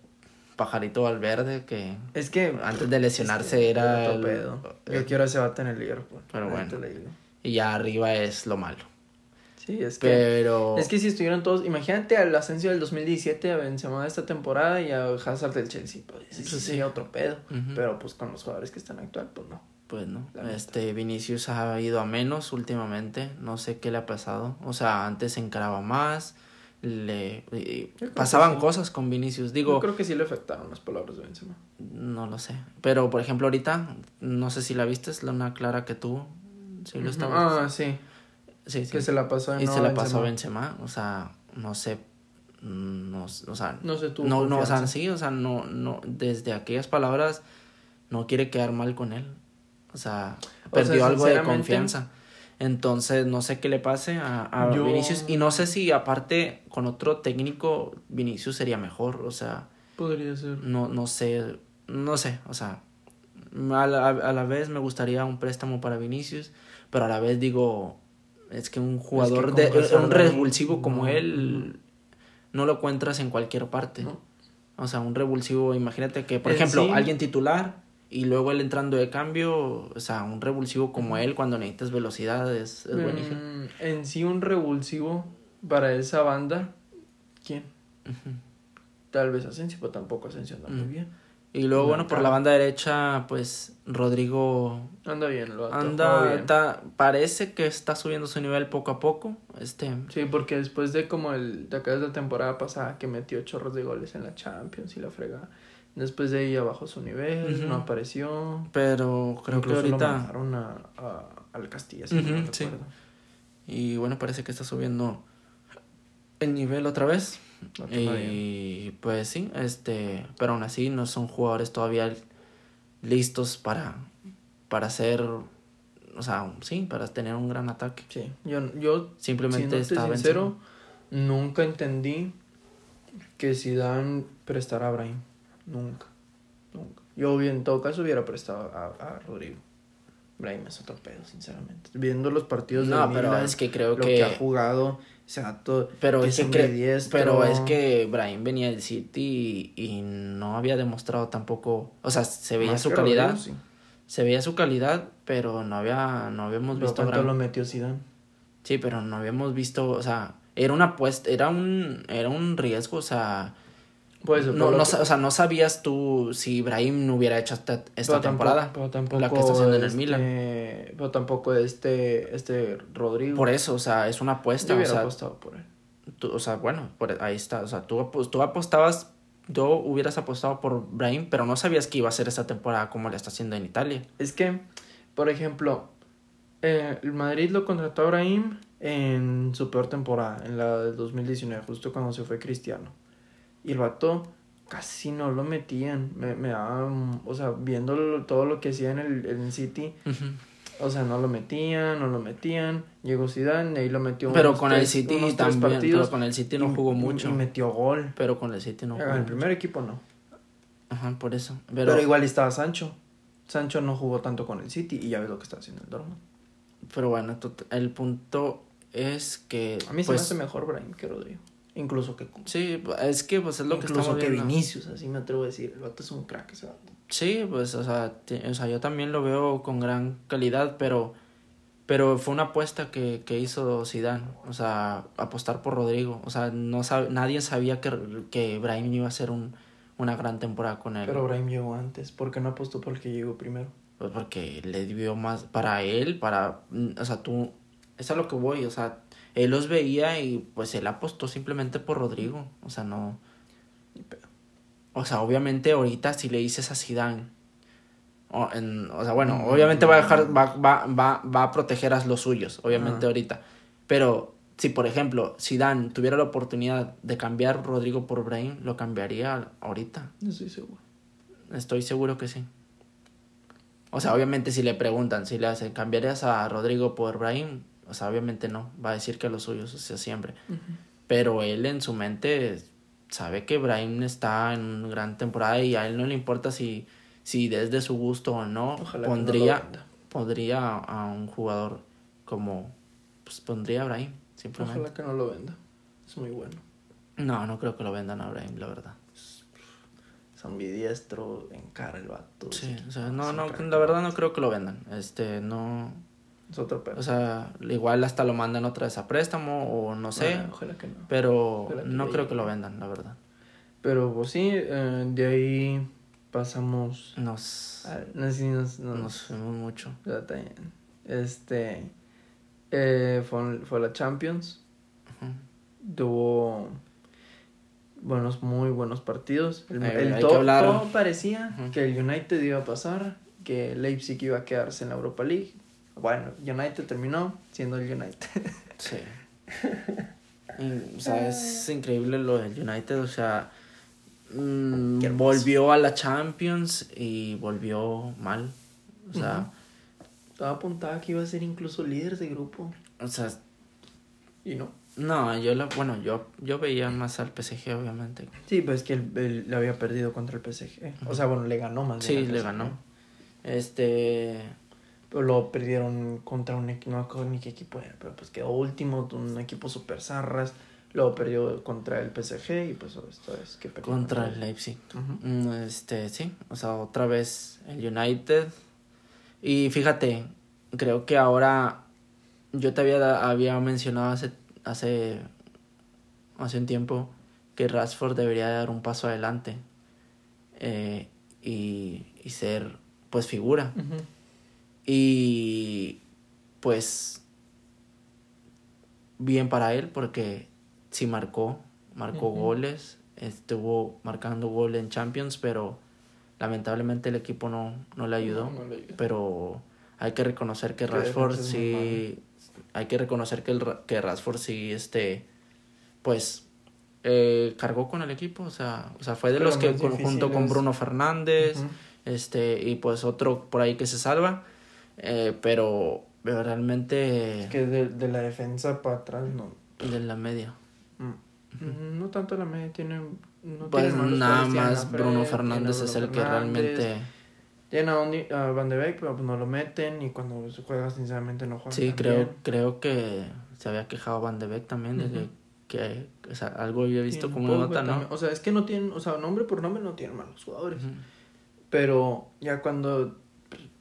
Pajarito Valverde, que Es que antes de lesionarse es que era... el- pedo. el- Yo quiero ese vato en el Liverpool. Pero bueno. Y ya arriba es lo malo. Sí, es que... Pero... Es que si estuvieran todos, imagínate al ascenso del 2017 a Benzema de esta temporada y a Hazard del Chelsea, pues sí sí. sería otro pedo. Pero pues con los jugadores que están actual, pues no. Pues no, La neta. este Vinicius ha ido a menos últimamente, no sé qué le ha pasado, o sea, antes se encaraba más, le pasaban sí. cosas con Vinicius, Yo digo, creo que sí le afectaron las palabras de Benzema. no lo sé, pero por ejemplo ahorita, no sé si la viste, es la una clara que tuvo, sí lo Ujú. estaba, Ah, sí. Sí, sí. Que se la pasó Y se la pasó a Benzema. O sea, no sé, mm, no, o sea, No se tuvo no, no, o sea, sí, o sea, no, no, desde aquellas palabras no quiere quedar mal con él, o sea, O sea, perdió algo de confianza, entonces no sé qué le pase a, a Yo- Vinicius y no sé si aparte con otro técnico Vinicius sería mejor, o sea, Podría ser. no, no sé, no sé, o sea, a la, a la vez me gustaría un préstamo para Vinicius, pero a la vez digo, es que un jugador de un revulsivo como él no lo encuentras en cualquier parte. No. O sea, un revulsivo, imagínate que, por ejemplo, sí- alguien titular y luego él entrando de cambio, o sea, un revulsivo como él cuando necesitas velocidad es, es buenísimo. Mm, en sí, un revulsivo para esa banda. ¿Quién? Tal vez Asensio, pero tampoco Asensio anda muy bien. Y luego, No, bueno, por claro. la banda derecha, pues Rodrigo Anda bien, lo anda, está- parece que está subiendo su nivel poco a poco. Este, Sí, porque después de como el de acá de la temporada pasada que metió chorros de goles en la Champions y la frega, después de ahí bajó su nivel, no apareció. pero creo Incluso que lo ahorita mandaron a, a- al Castilla, si Ujú, no sí. y bueno, parece que está subiendo el nivel otra vez. No. Y pues sí, este, pero aún así no son jugadores todavía listos para para ser o sea, sí, para tener un gran ataque. Sí, yo, yo Simplemente está sincero, nunca entendí que Zidane prestara a Brahim. Nunca. Nunca. Yo en todo caso hubiera prestado a, a Rodrigo. Brahim es otro pedo, sinceramente. Viendo los partidos de No, pero Milan, es que creo lo que, que, ha jugado, o sea, todo, pero es que, cre- pero es que Brahim venía del City y, y no había demostrado tampoco, o sea, se veía Más su calidad, Rodrigo, sí. se veía su calidad, pero no había no habíamos Pero visto ¿cuánto lo metió Zidane? Sí, pero no habíamos visto, o sea, era una apuesta, era un era un riesgo, o sea, Pues, no, no o sea, no sabías tú si Brahim no hubiera hecho esta, esta pero temporada, Tampoco, pero tampoco la que está haciendo en el este- Milan. Pero tampoco este, este Rodrigo. Por eso, o sea, es una Yo apuesta, o hubiera sea, apostado por él. tú- o sea, bueno, por, ahí está, o sea, tú, tú apostabas, tú hubieras apostado por Brahim, pero no sabías que iba a ser esta temporada como le está haciendo en Italia. Es que, por ejemplo, eh, el Madrid lo contrató a Brahim en su peor temporada, en la del 2019, justo cuando se fue Cristiano. Y el vato casi no lo metían. Me, me daba, mm, o sea, viendo lo- todo lo que hacía en el, en el City, o sea, no lo metían, no lo metían. Llegó Zidane y ahí lo metió Pero unos con el tres- City unos tres también, partidos pero con el City no y- jugó mucho. Y metió gol. Pero con el City no En jugó el mucho. primer equipo no. Ajá, por eso. Pero, Pero, igual estaba Sancho. Sancho no jugó tanto con el City y ya ves lo que está haciendo el Dortmund. pero bueno, el punto es que... A mí se pues, me hace mejor Brahim que Rodrigo. Incluso que. Sí, es que pues es lo que estamos que viendo. Vinicius, así me atrevo a decir. El vato es un crack ese vato. Sí, pues, o sea, o sea, yo también lo veo con gran calidad, pero, pero fue una apuesta que, que hizo Zidane, o sea, apostar por Rodrigo, o sea, no sab- nadie sabía que, que Brahim iba a hacer un, una gran temporada con él, Pero Brahim llegó antes. ¿Por qué no apostó por el que llegó primero? pues porque le dio más para él, para, o sea, tú, es a lo que voy, o sea, él los veía y pues él apostó simplemente por Rodrigo, o sea, no. O sea, obviamente ahorita si le dices a Zidane, o, en- o sea, bueno, obviamente va a dejar, va, va, va, va a proteger a los suyos, obviamente Ajá. ahorita. Pero si por ejemplo Zidane tuviera la oportunidad de cambiar Rodrigo por Brahim, lo cambiaría ahorita. No estoy seguro. Estoy seguro que sí. O sea, obviamente si le preguntan si le hacen, ¿cambiarías a Rodrigo por Brahim? O sea, obviamente no, va a decir que los suyos, o sea, siempre. Pero él en su mente sabe que Brahim está en una gran temporada y a él no le importa si, si desde su gusto o no, Ojalá pondría, no lo pondría a un jugador como, pues pondría a Brahim, simplemente. Ojalá que no lo venda. Es muy bueno. No, no creo que lo vendan a Brahim, la verdad. Es ambidiestro, encara el vato. Sí, o sea, no, no, la verdad no creo que lo vendan. Este, no, Es otro pedo. o sea, igual hasta lo mandan otra vez a préstamo o no sé, Ah, ojalá que no. pero que no creo llegue. que lo vendan, la verdad. Pero pues sí, eh, de ahí pasamos. Nos, a- no si nos, nos- nos fuimos mucho. Este. eh, fue, fue la Champions. Tuvo. Buenos, muy buenos partidos. El, Eh, el todo parecía que el United iba a pasar, que Leipzig iba a quedarse en la Europa League. Bueno, United terminó siendo el United. Sí. Y, o sea, es increíble lo del United, o sea, mm, volvió a la Champions y volvió mal. O sea, Estaba apuntada que iba a ser incluso líder de grupo. o sea, Y no. no, yo la, bueno, yo, yo veía más al PSG, obviamente. Sí, pues que él, él le había perdido contra el PSG. O sea, bueno, le ganó más Sí, le ganó. Este, lo perdieron contra un equipo, no me acuerdo ni qué equipo era, pero pues quedó último, un equipo super zarras. Luego perdió contra el PSG y pues esta vez que perdió contra el Leipzig. Mm, Este, sí, o sea, otra vez el United. Y fíjate, creo que ahora yo te había, había mencionado hace, hace, hace un tiempo que Rashford debería dar un paso adelante eh, y, y ser pues figura. Ujú. Y pues bien para él porque sí marcó, marcó goles, estuvo marcando gol en Champions, pero lamentablemente el equipo no, no le ayudó. No, no le ayudó. Pero hay que reconocer que Rashford sí, hay que reconocer que, el, que Rashford sí, este, pues eh, cargó con el equipo, o sea, o sea fue de Pero los que junto con. Bruno Fernández, este y pues otro por ahí que se salva eh, pero pero realmente Es que de, de la defensa para atrás no. de la media Mm. No tanto la media, tienen. No pues malos nada más Fred, Bruno Fernández es el que realmente Tienen a, a Van de Beek, pero no lo meten y cuando juega sinceramente no juega sí creo bien. creo que se había quejado Van de Beek también de Ujú. que, que o sea, algo había visto como nota no. O sea, es que no tienen, o sea, nombre por nombre no tienen malos jugadores. Ujú. Pero ya cuando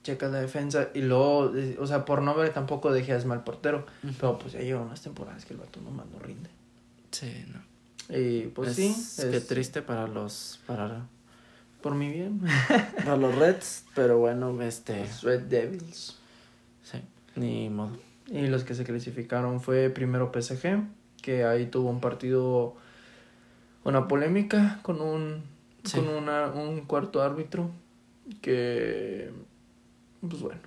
checas la defensa y luego, eh, o sea, por nombre tampoco dejas mal portero. Ujú. Pero pues ya lleva unas temporadas que el vato nomás no rinde. sí no Y pues Es- sí, es triste para los para, por mi bien. para los Reds pero bueno este Los Red Devils. sí ni modo Y los que se clasificaron fue primero PSG, que ahí tuvo un partido, una polémica con un, Sí. con una, un cuarto árbitro que, pues bueno,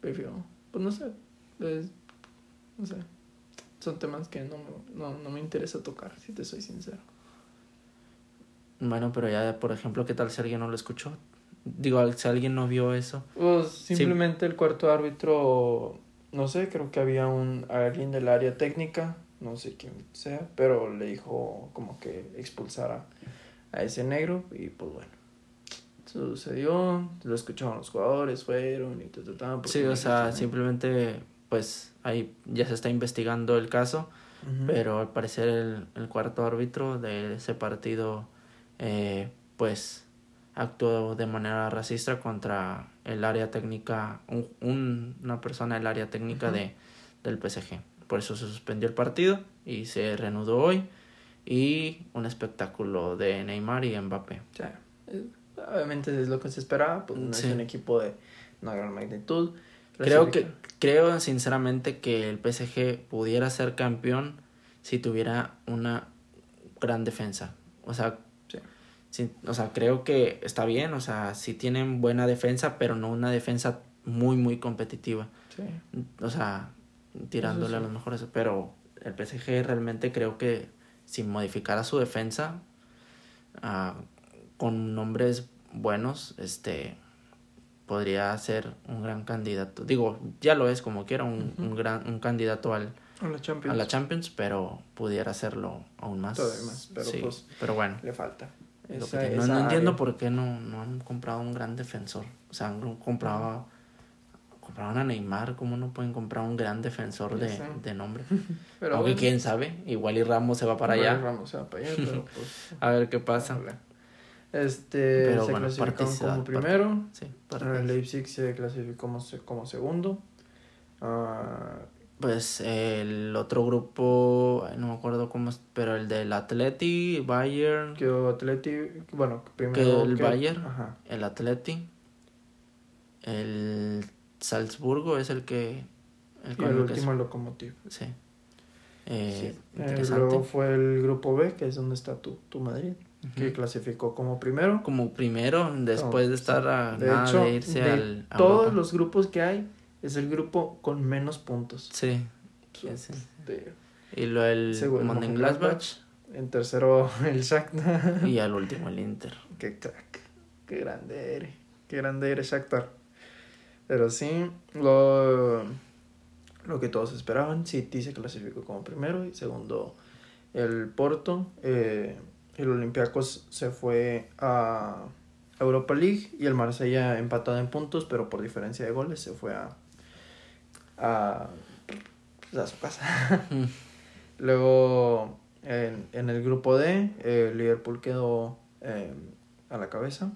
prefiero, pues no sé, es- no sé, son temas que no, me- no, no me interesa tocar, si te soy sincero. bueno pero ya por ejemplo qué tal si alguien no lo escuchó digo si alguien no vio eso Pues simplemente el cuarto árbitro, no sé, creo que había un alguien del área técnica, no sé quién sea, pero le dijo como que expulsara a ese negro y pues bueno. Sucedió, lo escucharon los jugadores, fueron y ta, ta, ta, Sí, o sea, simplemente, pues ahí ya se está investigando el caso, pero al parecer el, el cuarto árbitro de ese partido, eh, pues actuó de manera racista contra el área técnica, un, un- una persona del área técnica Ujú. de, del PSG. Por eso se suspendió el partido y se reanudó hoy. Y un espectáculo de Neymar y Mbappé. Eh, obviamente es lo que se esperaba, pues no Sí. es un equipo de una gran magnitud. Creo que, creo sinceramente que el PSG pudiera ser campeón si tuviera una gran defensa. O sea, Sí. sí, o sea, creo que está bien, o sea, sí tienen buena defensa, pero no una defensa muy, muy competitiva. Sí. O sea, tirándole Eso a sí. los mejores. Pero el PSG realmente creo que si modificara su defensa ah, con nombres buenos, este podría ser un gran candidato. Digo, ya lo es como quiera, un, un gran un candidato al, A la Champions. a la Champions, pero pudiera hacerlo aún más. Todavía más, pero Sí, pues, pero bueno. Le falta. Esa- no, no entiendo por qué no, no han comprado un gran defensor. O sea, han comprado, compraron a Neymar, ¿cómo no pueden comprar un gran defensor de, de nombre? Pero Aunque bueno, quién sabe, igual y Ramos se va para igual allá. Ramos se va para allá, pero pues. A ver qué pasa. Este Pero se bueno, clasificaron como part- primero. Sí, El partidos. Leipzig se clasificó como, como segundo. Ah, Pues el otro grupo, no me acuerdo cómo es, pero el del Atleti, Bayern, quedó Atleti. Bueno, que primero. el que- Bayern, Ajá. el Atleti, el Salzburgo es el que... El Y el el que último, el Lokomotiv. Sí. Eh, Sí. Eh, luego fue el grupo B, que es donde está tu, tu Madrid, que clasificó como primero. Como primero, después de estar a De nada hecho, de irse de al, a todos Europa. los grupos que hay, Es el grupo con menos puntos. Sí. De- Y luego el Mönchengladbach En tercero, el Shakhtar. y al último el Inter. Qué crack. Qué grande eres. Qué grande eres, Shakhtar. Pero sí, lo, lo que todos esperaban. City se clasificó como primero y segundo el Porto. Eh, el Olympiacos se fue a Europa League y el Marsella empatado en puntos, pero por diferencia de goles se fue a, a, pues, a su casa. Luego, en, en el grupo D, eh, Liverpool quedó eh, a la cabeza.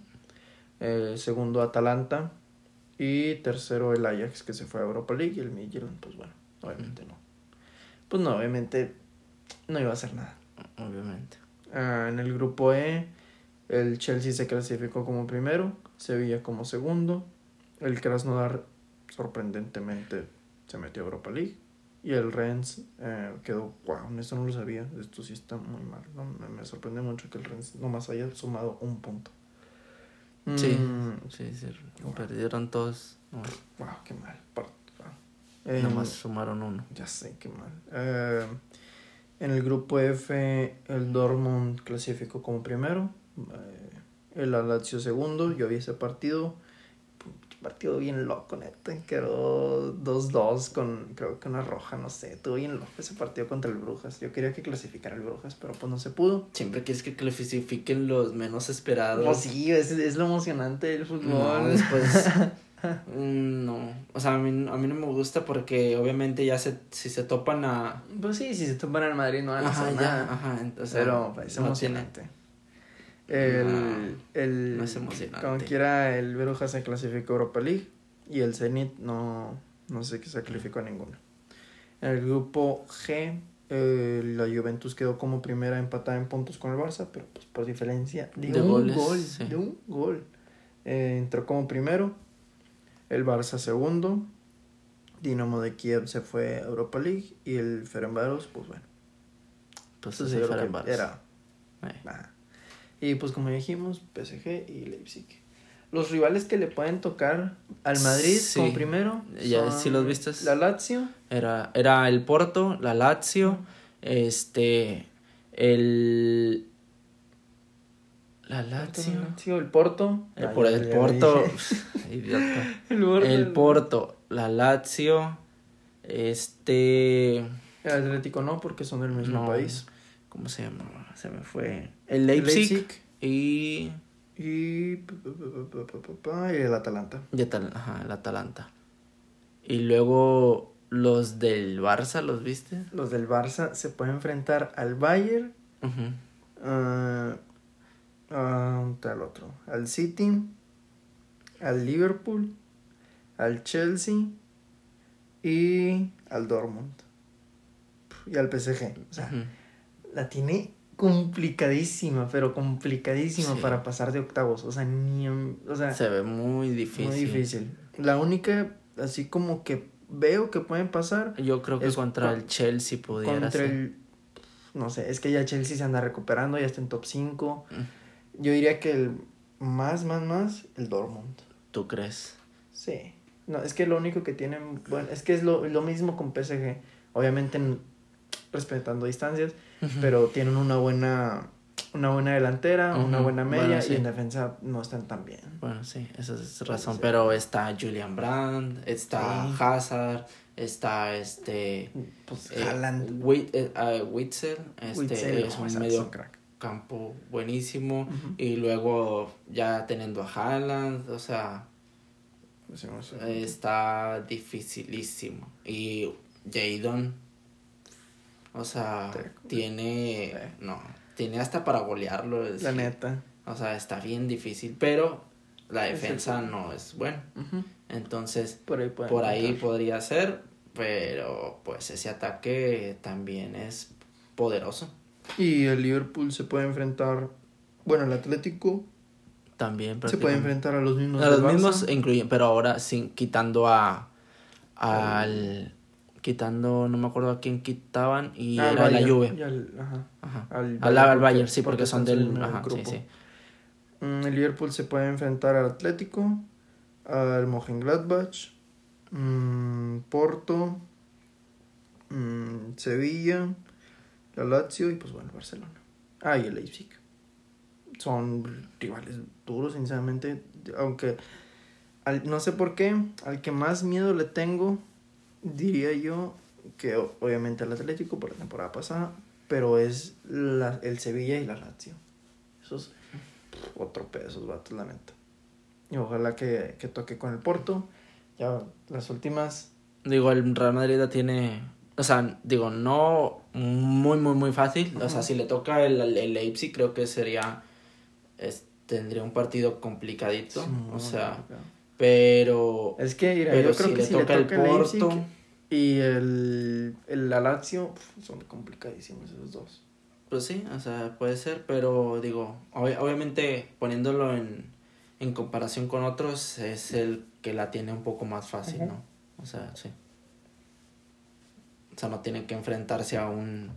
Segundo, Atalanta. Y tercero, el Ajax, que se fue a Europa League. Y el Midtjylland, pues bueno, obviamente no. Pues no, obviamente no iba a hacer nada. Obviamente. Ah, en el grupo E, el Chelsea se clasificó como primero. Sevilla como segundo. El Krasnodar, sorprendentemente, se metió a Europa League. Y el Rennes eh, quedó, wow, esto no lo sabía, esto sí está muy mal. No, me, me sorprende mucho que el Rennes nomás haya sumado un punto. Sí, Mm, sí, sí. Perdieron todos. Wow, qué mal. Wow. Eh, nomás sumaron uno. Ya sé, qué mal. Eh, en el grupo F, el Dortmund clasificó como primero. eh, el Lazio segundo. Yo vi ese partido. Partido bien loco, neta. Quedó 2-2 con, creo que una roja, no sé. Estuvo bien loco ese partido contra el Brujas. Yo quería que clasificara el Brujas, pero pues no se pudo. Siempre quieres que clasifiquen los menos esperados. Pues sí, es, es lo emocionante del fútbol. No, después. mm, no. O sea, a mí, a mí no me gusta porque obviamente ya se, si se topan a. Pues sí, si se topan al Madrid no van a Ajá, hacer ya, nada. ajá. Entonces, Pero pues, es no emocionante. El, No, el, no es emocionante. Como quiera, el Brujas se clasificó a Europa League y el Zenit no, no sé qué se clasificó a ninguno. En el grupo G, eh, la Juventus quedó como primera empatada en puntos con el Barça, pero pues por diferencia de, De un goles, gol. sí. De un gol. Eh, entró como primero, el Barça segundo, Dinamo de Kiev se fue a Europa League y el Ferencváros, pues bueno. Pues Entonces se yo creo que era Eh. Ajá. Y pues como dijimos, PSG y Leipzig. Los rivales que le pueden tocar al Madrid Sí. como primero. Ya, ¿sí los vistes? La Lazio. Era, era el Porto, la Lazio, este, el... La Lazio. Lazio, el Porto. El, por el Porto. idiota. el Porto. El Porto, la Lazio, este... El Atlético no, porque son del mismo No, país. ¿Cómo se llama? Se me fue. El Leipzig, y... Y... y el Atalanta. y Atal- ajá, el Atalanta. Y luego los del Barça, ¿los viste? Los del Barça se pueden enfrentar al Bayern. Ah, ¿dónde está el otro? Al City. Al Liverpool. Al Chelsea. Y al Dortmund. Y al PSG. O sea, la tiene complicadísima, pero complicadísima Sí. para pasar de octavos. O sea, ni. O sea, Se ve muy difícil. muy difícil. La única, así como que veo que pueden pasar Yo creo que contra con- el Chelsea pudiera contra ser. el. No sé, es que ya Chelsea se anda recuperando, ya está en top 5. Mm. Yo diría que el más, más, más, el Dortmund. ¿Tú crees? Sí. No, es que lo único que tienen, bueno, es que es lo, lo mismo con PSG. Obviamente respetando distancias, pero tienen una buena una buena delantera, una buena media bueno, sí. y en defensa no están tan bien. Bueno, sí, esa es razón. sí. Pero está Julian Brandt, está Sí. Hazard, está este. Pues eh, eh, ah, Witzel, este Witzel, es un medio crack. Campo buenísimo. Y luego ya teniendo a Haaland, o sea, Pues sí, no sé. está dificilísimo. Y Jadon, o sea, Te- tiene. Sí. No, tiene hasta para golearlo. es La neta. O sea, está bien difícil, pero la defensa no es buena. Entonces, Por ahí por ahí podría ser, pero pues ese ataque también es poderoso. Y el Liverpool se puede enfrentar, bueno, el Atlético También se puede enfrentar a los mismos A los del Barça. mismos incluyen, pero ahora sin quitando a al quitando, no me acuerdo a quién quitaban y Ah, era la. Juve. Al- ajá. Ajá. Al Al, al Bayern, sí, porque, son del ajá, grupo. sí. Mm, El Liverpool se puede enfrentar al Atlético, al Mönchengladbach, mm, Porto, mm, Sevilla, la Lazio y pues bueno, Barcelona. Ah, y el Leipzig. Son rivales duros, sinceramente. Aunque al- no sé por qué, al que más miedo le tengo, diría yo que obviamente al Atlético por la temporada pasada, pero es la, el Sevilla y la Lazio. Esos, otro pedo, esos vatos, la neta. Y ojalá que, que toque con el Porto. Ya las últimas. Digo, el Real Madrid ya tiene. O sea, digo, no muy, muy, muy fácil. O sea, si le toca el, el Leipzig, creo que sería. es- tendría un partido complicadito. Sí, o sea, complicado. pero. Es que, mira, pero yo creo si que le si toca le el toca el Leipzig Porto. y el, el la Lazio, son complicadísimos esos dos. Pues sí, o sea, puede ser, pero digo, ob- obviamente poniéndolo en, en comparación con otros, es el que la tiene un poco más fácil. ¿no? O sea, sí. O sea, no tienen que enfrentarse a un,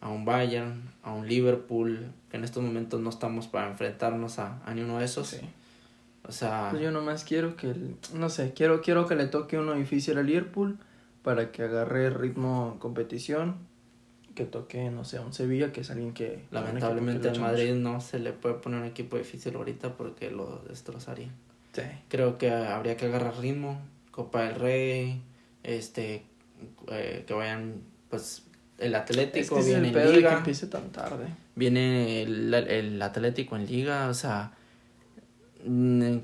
a un Bayern, a un Liverpool, que en estos momentos no estamos para enfrentarnos a, a ni uno de esos. Sí. O sea, Pues Yo nomás quiero que, el- no sé, quiero, quiero que le toque uno difícil a Liverpool para que agarre ritmo competición. Que toque, no sé, a un Sevilla, que es alguien que... lamentablemente le al Madrid no se le puede poner un equipo difícil ahorita porque lo destrozaría. Sí. creo que habría que agarrar ritmo Copa del Rey este eh, que vayan pues el Es Atlético que viene el pedo en de que liga empiece tan tarde. viene el, el Atlético en liga o sea mm,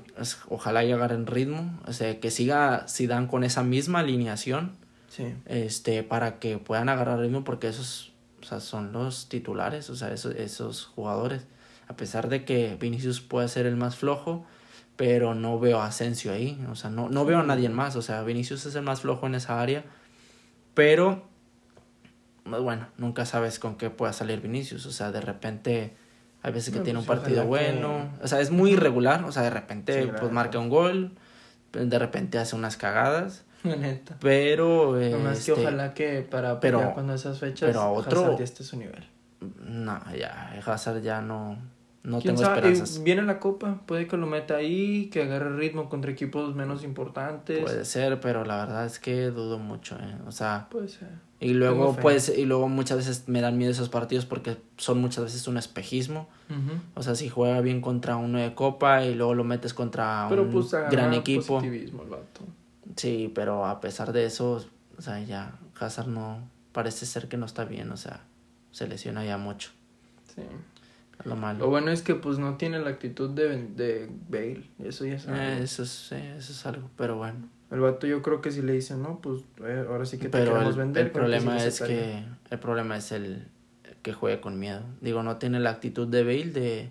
ojalá y agarren ritmo o sea que siga Zidane con esa misma alineación Sí. este para que puedan agarrar ritmo porque esos o sea, son los titulares o sea esos, esos jugadores a pesar de que Vinicius puede ser el más flojo pero no veo a Asensio ahí o sea no, no veo a nadie más o sea Vinicius es el más flojo en esa área pero pues, bueno nunca sabes con qué pueda salir Vinicius. O sea de repente hay veces que No, tiene un pues, partido que- bueno. O sea es muy irregular. O sea de repente Sí, pues marca un gol de repente hace unas cagadas. Neta. pero Nomás que este, ojalá que para pero- cuando esas fechas pero a otro- Hazard ya esté su nivel. no ya Hazard ya no no ¿Quién tengo sabe? esperanzas Eh, Viene la copa, puede que lo meta ahí, que agarre ritmo contra equipos menos importantes. puede ser pero la verdad es que dudo mucho eh. o sea Puede ser. y luego pues y luego muchas veces me dan miedo esos partidos porque son muchas veces un espejismo o sea si juega bien contra uno de copa y luego lo metes contra Pero un pues gran equipo el vato. sí pero a pesar de eso o sea ya Hazard no parece ser que no está bien o sea se lesiona ya mucho Sí. Lo malo Lo bueno es que pues no tiene la actitud de, de Bale. Eso ya es algo. Eh, eso es eso es algo pero bueno El vato yo creo que si le dicen, no, pues eh, ahora sí que te pero queremos el, vender. el que problema es que el problema es el que juegue con miedo digo no tiene la actitud de Bale de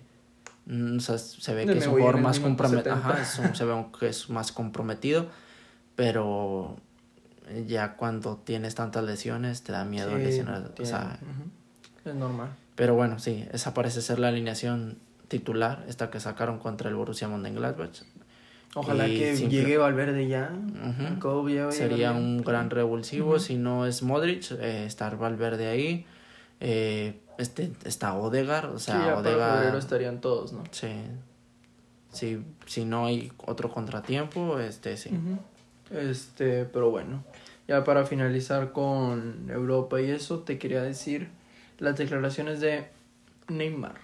mm, o sea, se ve De que es un jugador más comprometido 70. Ajá, es un- se ve que es más comprometido pero ya cuando tienes tantas lesiones te da miedo Sí, lesionar o sea. Es normal. Pero bueno sí esa parece ser la alineación titular esta que sacaron contra el Borussia Mönchengladbach Ojalá Y que simple- llegue Valverde ya. Ya va a sería un gran revulsivo si no es Modric eh, estar Valverde ahí eh, este está Odegar o Sí, sea ya para febrero Odegar estarían todos, ¿no? sí si si no hay otro contratiempo este sí. Este, pero bueno, ya para finalizar con Europa y eso, te quería decir las declaraciones de Neymar.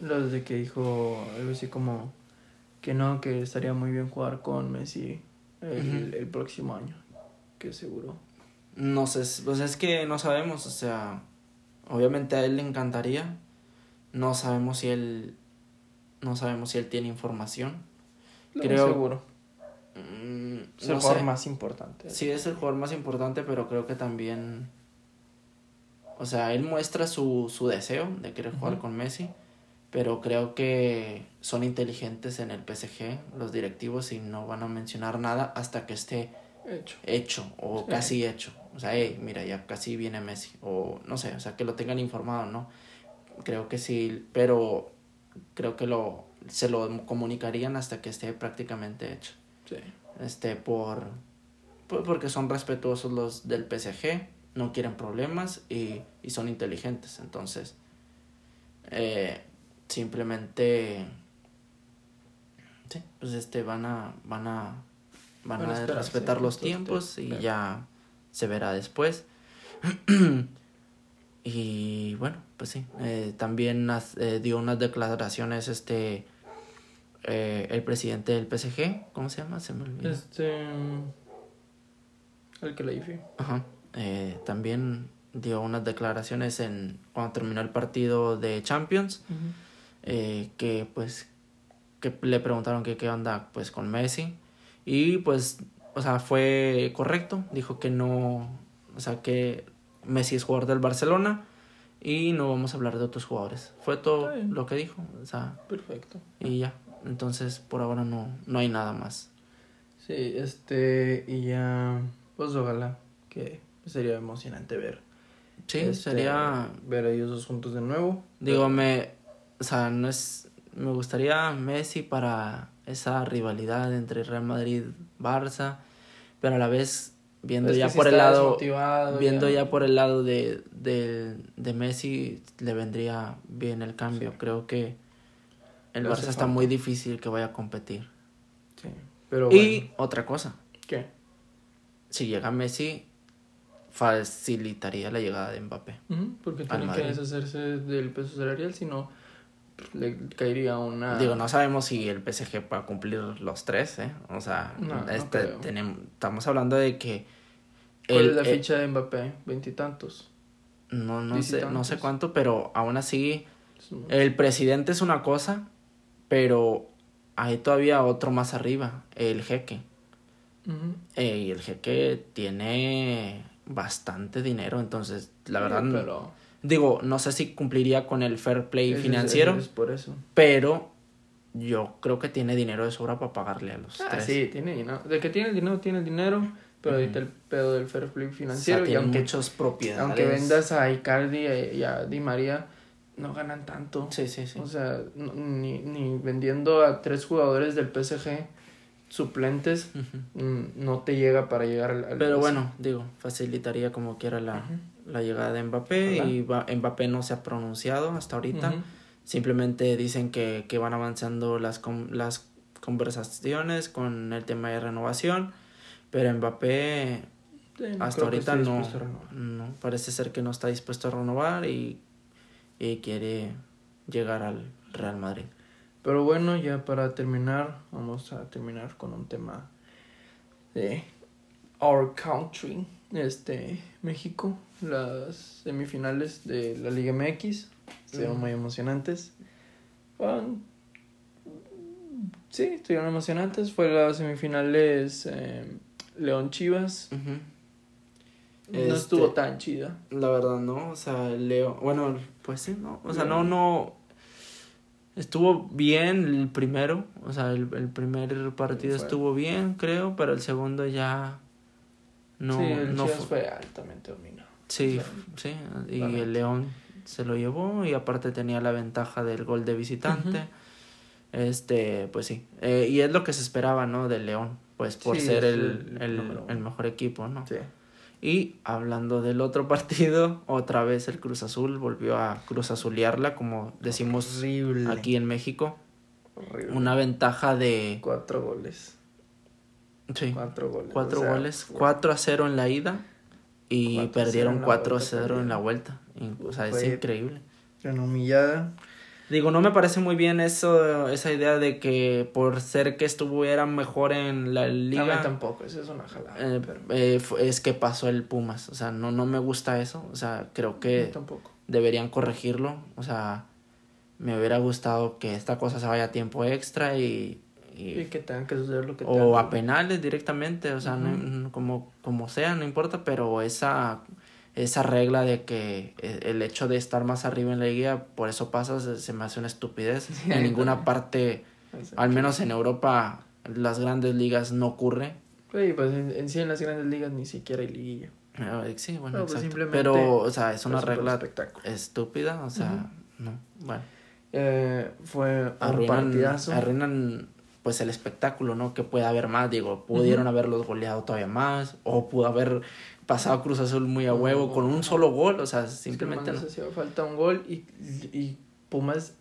Los de que dijo algo así como que no, que estaría muy bien jugar con Messi el, el próximo año, que seguro. no sé pues es que no sabemos o sea obviamente a él le encantaría no sabemos si él no sabemos si él tiene información Lo Creo- seguro. Mm, Es el jugador más importante. Sí, es el jugador más importante, pero creo que también. O sea, él muestra su, su deseo de querer jugar con Messi, pero creo que son inteligentes en el PSG, los directivos, y no van a mencionar nada hasta que esté Hecho. hecho o Sí. casi hecho. O sea, hey, mira, ya casi viene Messi, o no sé, o sea, que lo tengan informado, ¿no? Creo que sí, pero creo que lo se lo comunicarían hasta que esté prácticamente hecho Sí. este por, por- porque son respetuosos los del PSG no quieren problemas y, y son inteligentes entonces eh, simplemente sí, pues este van a van a van a respetar los tiempos y claro. ya se verá después. y bueno, pues sí, eh, también eh, dio unas declaraciones este eh, el presidente del PSG, ¿cómo se llama? Se me olvidó. Este. El hice. Ajá. Eh, también dio unas declaraciones en cuando terminó el partido de Champions eh, que pues que le preguntaron que qué onda pues con Messi y pues o sea fue correcto dijo que no o sea que Messi es jugador del Barcelona y no vamos a hablar de otros jugadores fue todo lo que dijo o sea Perfecto. y ya entonces por ahora no no hay nada más Sí, este. Y ya. Pues ojalá que sería emocionante ver. sí este, sería Ver a ellos dos juntos de nuevo. Digo, me. O sea, no es. Me gustaría Messi para esa rivalidad entre Real Madrid Barça, pero a la vez viendo Es ya sí por el lado. Viendo ya. ya por el lado de, de, de Messi, le vendría bien el cambio. Creo que el Barça está falta. muy difícil que vaya a competir. Sí. Pero y otra cosa, ¿Qué? si llega Messi, facilitaría la llegada de Mbappé. Porque tiene que deshacerse del peso salarial, si no le caería una... Digo, no sabemos si el PSG va a cumplir los tres, ¿eh? O sea, No, este, tenemos, estamos hablando de que... ¿Cuál el- es la eh, ficha de Mbappé? Veintitantos. no, no sé, no sé cuánto, pero aún así el presidente es una cosa, pero hay todavía otro más arriba, el jeque. Eh, y el jeque tiene bastante dinero, entonces la verdad... pero... Digo, no sé si cumpliría con el fair play es- financiero, ese Es, por eso. pero yo creo que tiene dinero de sobra para pagarle a los Ah, tres. sí, tiene dinero. De que tiene el dinero, tiene el dinero. Pero ahorita el pedo del fair play O sea, financiero. y aunque, muchas propiedades. aunque vendas a Icardi y a Di María, no ganan tanto. Sí, sí, sí. O sea, no- ni, ni vendiendo a tres jugadores del PSG suplentes, mm, no te llega para llegar al... al- Pero bueno, digo, facilitaría como quiera la, la llegada de Mbappé y va- Mbappé no se ha pronunciado hasta ahorita. Simplemente dicen que, que van avanzando las, con- las conversaciones con el tema de renovación, pero Mbappé Sí, no hasta ahorita no, no, parece ser que no está dispuesto a renovar y, y quiere llegar al Real Madrid. Pero bueno, ya para terminar, vamos a terminar con un tema de Our Country, este, México, las semifinales de la Liga MX, estuvieron Mm. muy emocionantes. Fueron- sí, estuvieron emocionantes, fue las semifinales eh, León Chivas, no Este- estuvo tan chida. La verdad, no. O sea, Leo. Bueno, pues sí, ¿no? O sea, no, León. no. Estuvo bien el primero. O sea, el, el primer partido estuvo bien, creo. Pero el segundo ya. No, sí, el no fue. fue altamente dominado. Sí, o sea, sí. Y el León se lo llevó. Y aparte tenía la ventaja del gol de visitante. Este, pues sí. Eh, y es lo que se esperaba, ¿no? Del León. Pues por Sí, ser el, el el mejor equipo, ¿no? Sí. Y hablando del otro partido, otra vez el Cruz Azul volvió a Cruz Azulearla, como decimos Horrible. aquí en México. Horrible. Una ventaja de Cuatro goles. sí, Cuatro goles. cuatro o sea, goles, fue- 4 a 0 en la ida y 4 a 0 perdieron en la 4 a vuelta, 0 en la vuelta. O sea, es increíble. Humillada. Digo, no me parece muy bien eso, esa idea de que por ser que estuviera mejor en la A mí liga, tampoco, eso es una jalada. eh, pero eh, es que pasó el Pumas. O sea, no, no me gusta eso. O sea, creo que tampoco. deberían corregirlo. O sea, me hubiera gustado que esta cosa se vaya a tiempo extra y, y- Y que tengan que suceder lo que o a penales directamente, o sea, no- no- como, como sea, no importa, pero esa, esa regla de que eh, el hecho de estar más arriba en la liga, por eso pasa, se, se me hace una estupidez. En ninguna parte, al menos en Europa, las grandes ligas no ocurre. Sí, pues en, en sí en las grandes ligas ni siquiera hay liguilla. Eh, Sí, bueno, No, pues Pero, o sea, es una regla estúpida, o sea, no, bueno. Eh, fue un arruinan, partidazo. arruinan pues el espectáculo, ¿no? Que puede haber más, digo, pudieron haberlos goleado todavía más, o pudo haber pasado Cruz Azul muy a huevo con un solo gol, o sea, Es que simplemente no. hacía falta un gol y, y Pumas,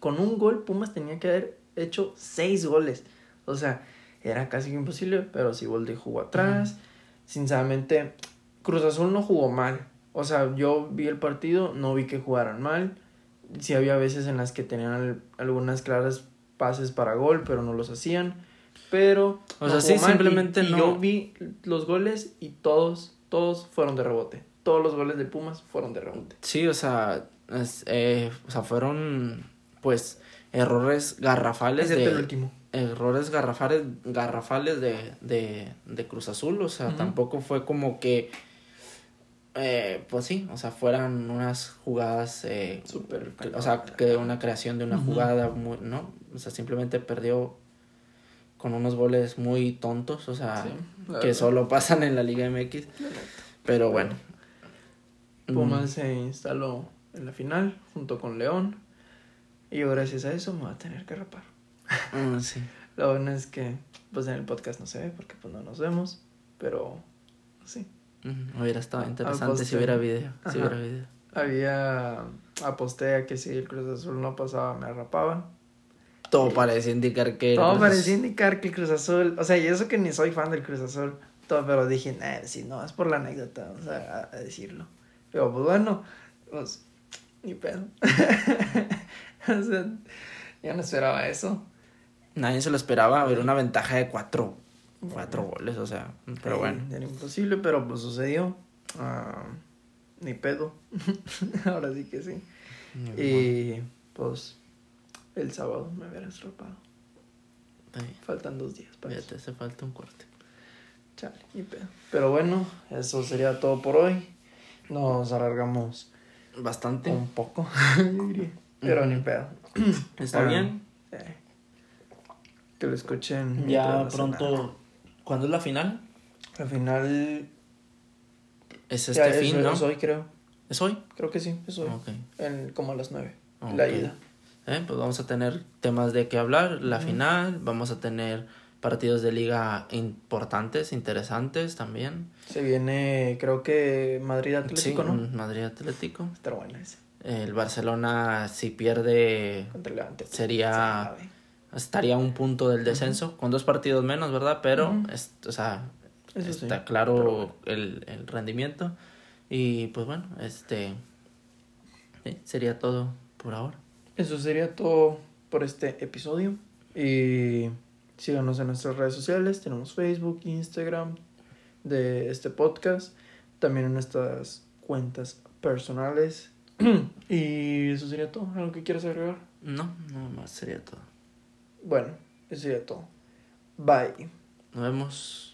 con un gol, Pumas tenía que haber hecho seis goles. O sea, era casi imposible, pero Siboldi jugó atrás. Sinceramente, Cruz Azul no jugó mal. O sea, yo vi el partido, no vi que jugaran mal. Sí había veces en las que tenían algunas claras pases para gol, pero no los hacían. Pero... O sea, sí, simplemente no... Yo vi los goles y todos, todos fueron de rebote. Todos los goles de Pumas fueron de rebote. Sí, o sea, eh, o sea fueron, pues, errores garrafales de... el último errores garrafales, garrafales de, de, de Cruz Azul, o sea, tampoco fue como que, eh, pues sí, o sea, fueran unas jugadas, eh, Super o sea, que una creación de una jugada, muy, ¿no? O sea, simplemente perdió con unos goles muy tontos, o sea, que solo pasan en la Liga MX, pero bueno. Pumas se instaló en la final junto con León y yo gracias a eso me voy a tener que rapar. Mm, sí. Lo bueno es que, pues en el podcast no se ve porque pues no nos vemos, pero sí. Hubiera estado interesante si hubiera video. Si hubiera video. Había aposté a que si el Cruz Azul no pasaba me arrapaban. Todo parecía indicar que... Todo parecía indicar que el Cruz Azul... O sea, y eso que ni soy fan del Cruz Azul. Todo, pero dije, nah, si no, es por la anécdota, vamos a, a decirlo. Pero pues bueno, pues ni pedo. o sea, ya no esperaba eso. Nadie se lo esperaba, ver una ventaja de cuatro, cuatro goles, o sea, pero bueno. Era imposible, pero pues sucedió. Ah, ni pedo. Ahora sí que sí. y pues el sábado me verás rapado. Faltan dos días para te hace falta un corte. Chale, ni pedo. Pero bueno, eso sería todo por hoy. Nos alargamos bastante. Un poco, Pero ni pedo. ¿Está bien? Sí que lo escuchen. Ya pronto. ¿Cuándo es la final? La final. Es este fin, ¿no? Es hoy, creo. ¿Es hoy? Creo que sí, es hoy. En, como a las nueve. La ida. Eh, pues vamos a tener temas de qué hablar. La final. Vamos a tener partidos de liga importantes, interesantes también. Se viene, creo que Madrid Atlético, ¿no? Madrid Atlético. Está bueno ese. El Barcelona, si pierde, sería estaría a un punto del descenso, con dos partidos menos, ¿verdad? Pero, o sea, está claro el, el, rendimiento. Y pues bueno, este sería todo por ahora. Eso sería todo por este episodio. Y síganos en nuestras redes sociales. Tenemos Facebook, Instagram de este podcast. También en nuestras cuentas personales. y eso sería todo. ¿Algo que quieras agregar? No, no más sería todo. Bueno, eso sería todo. Bye. Nos vemos.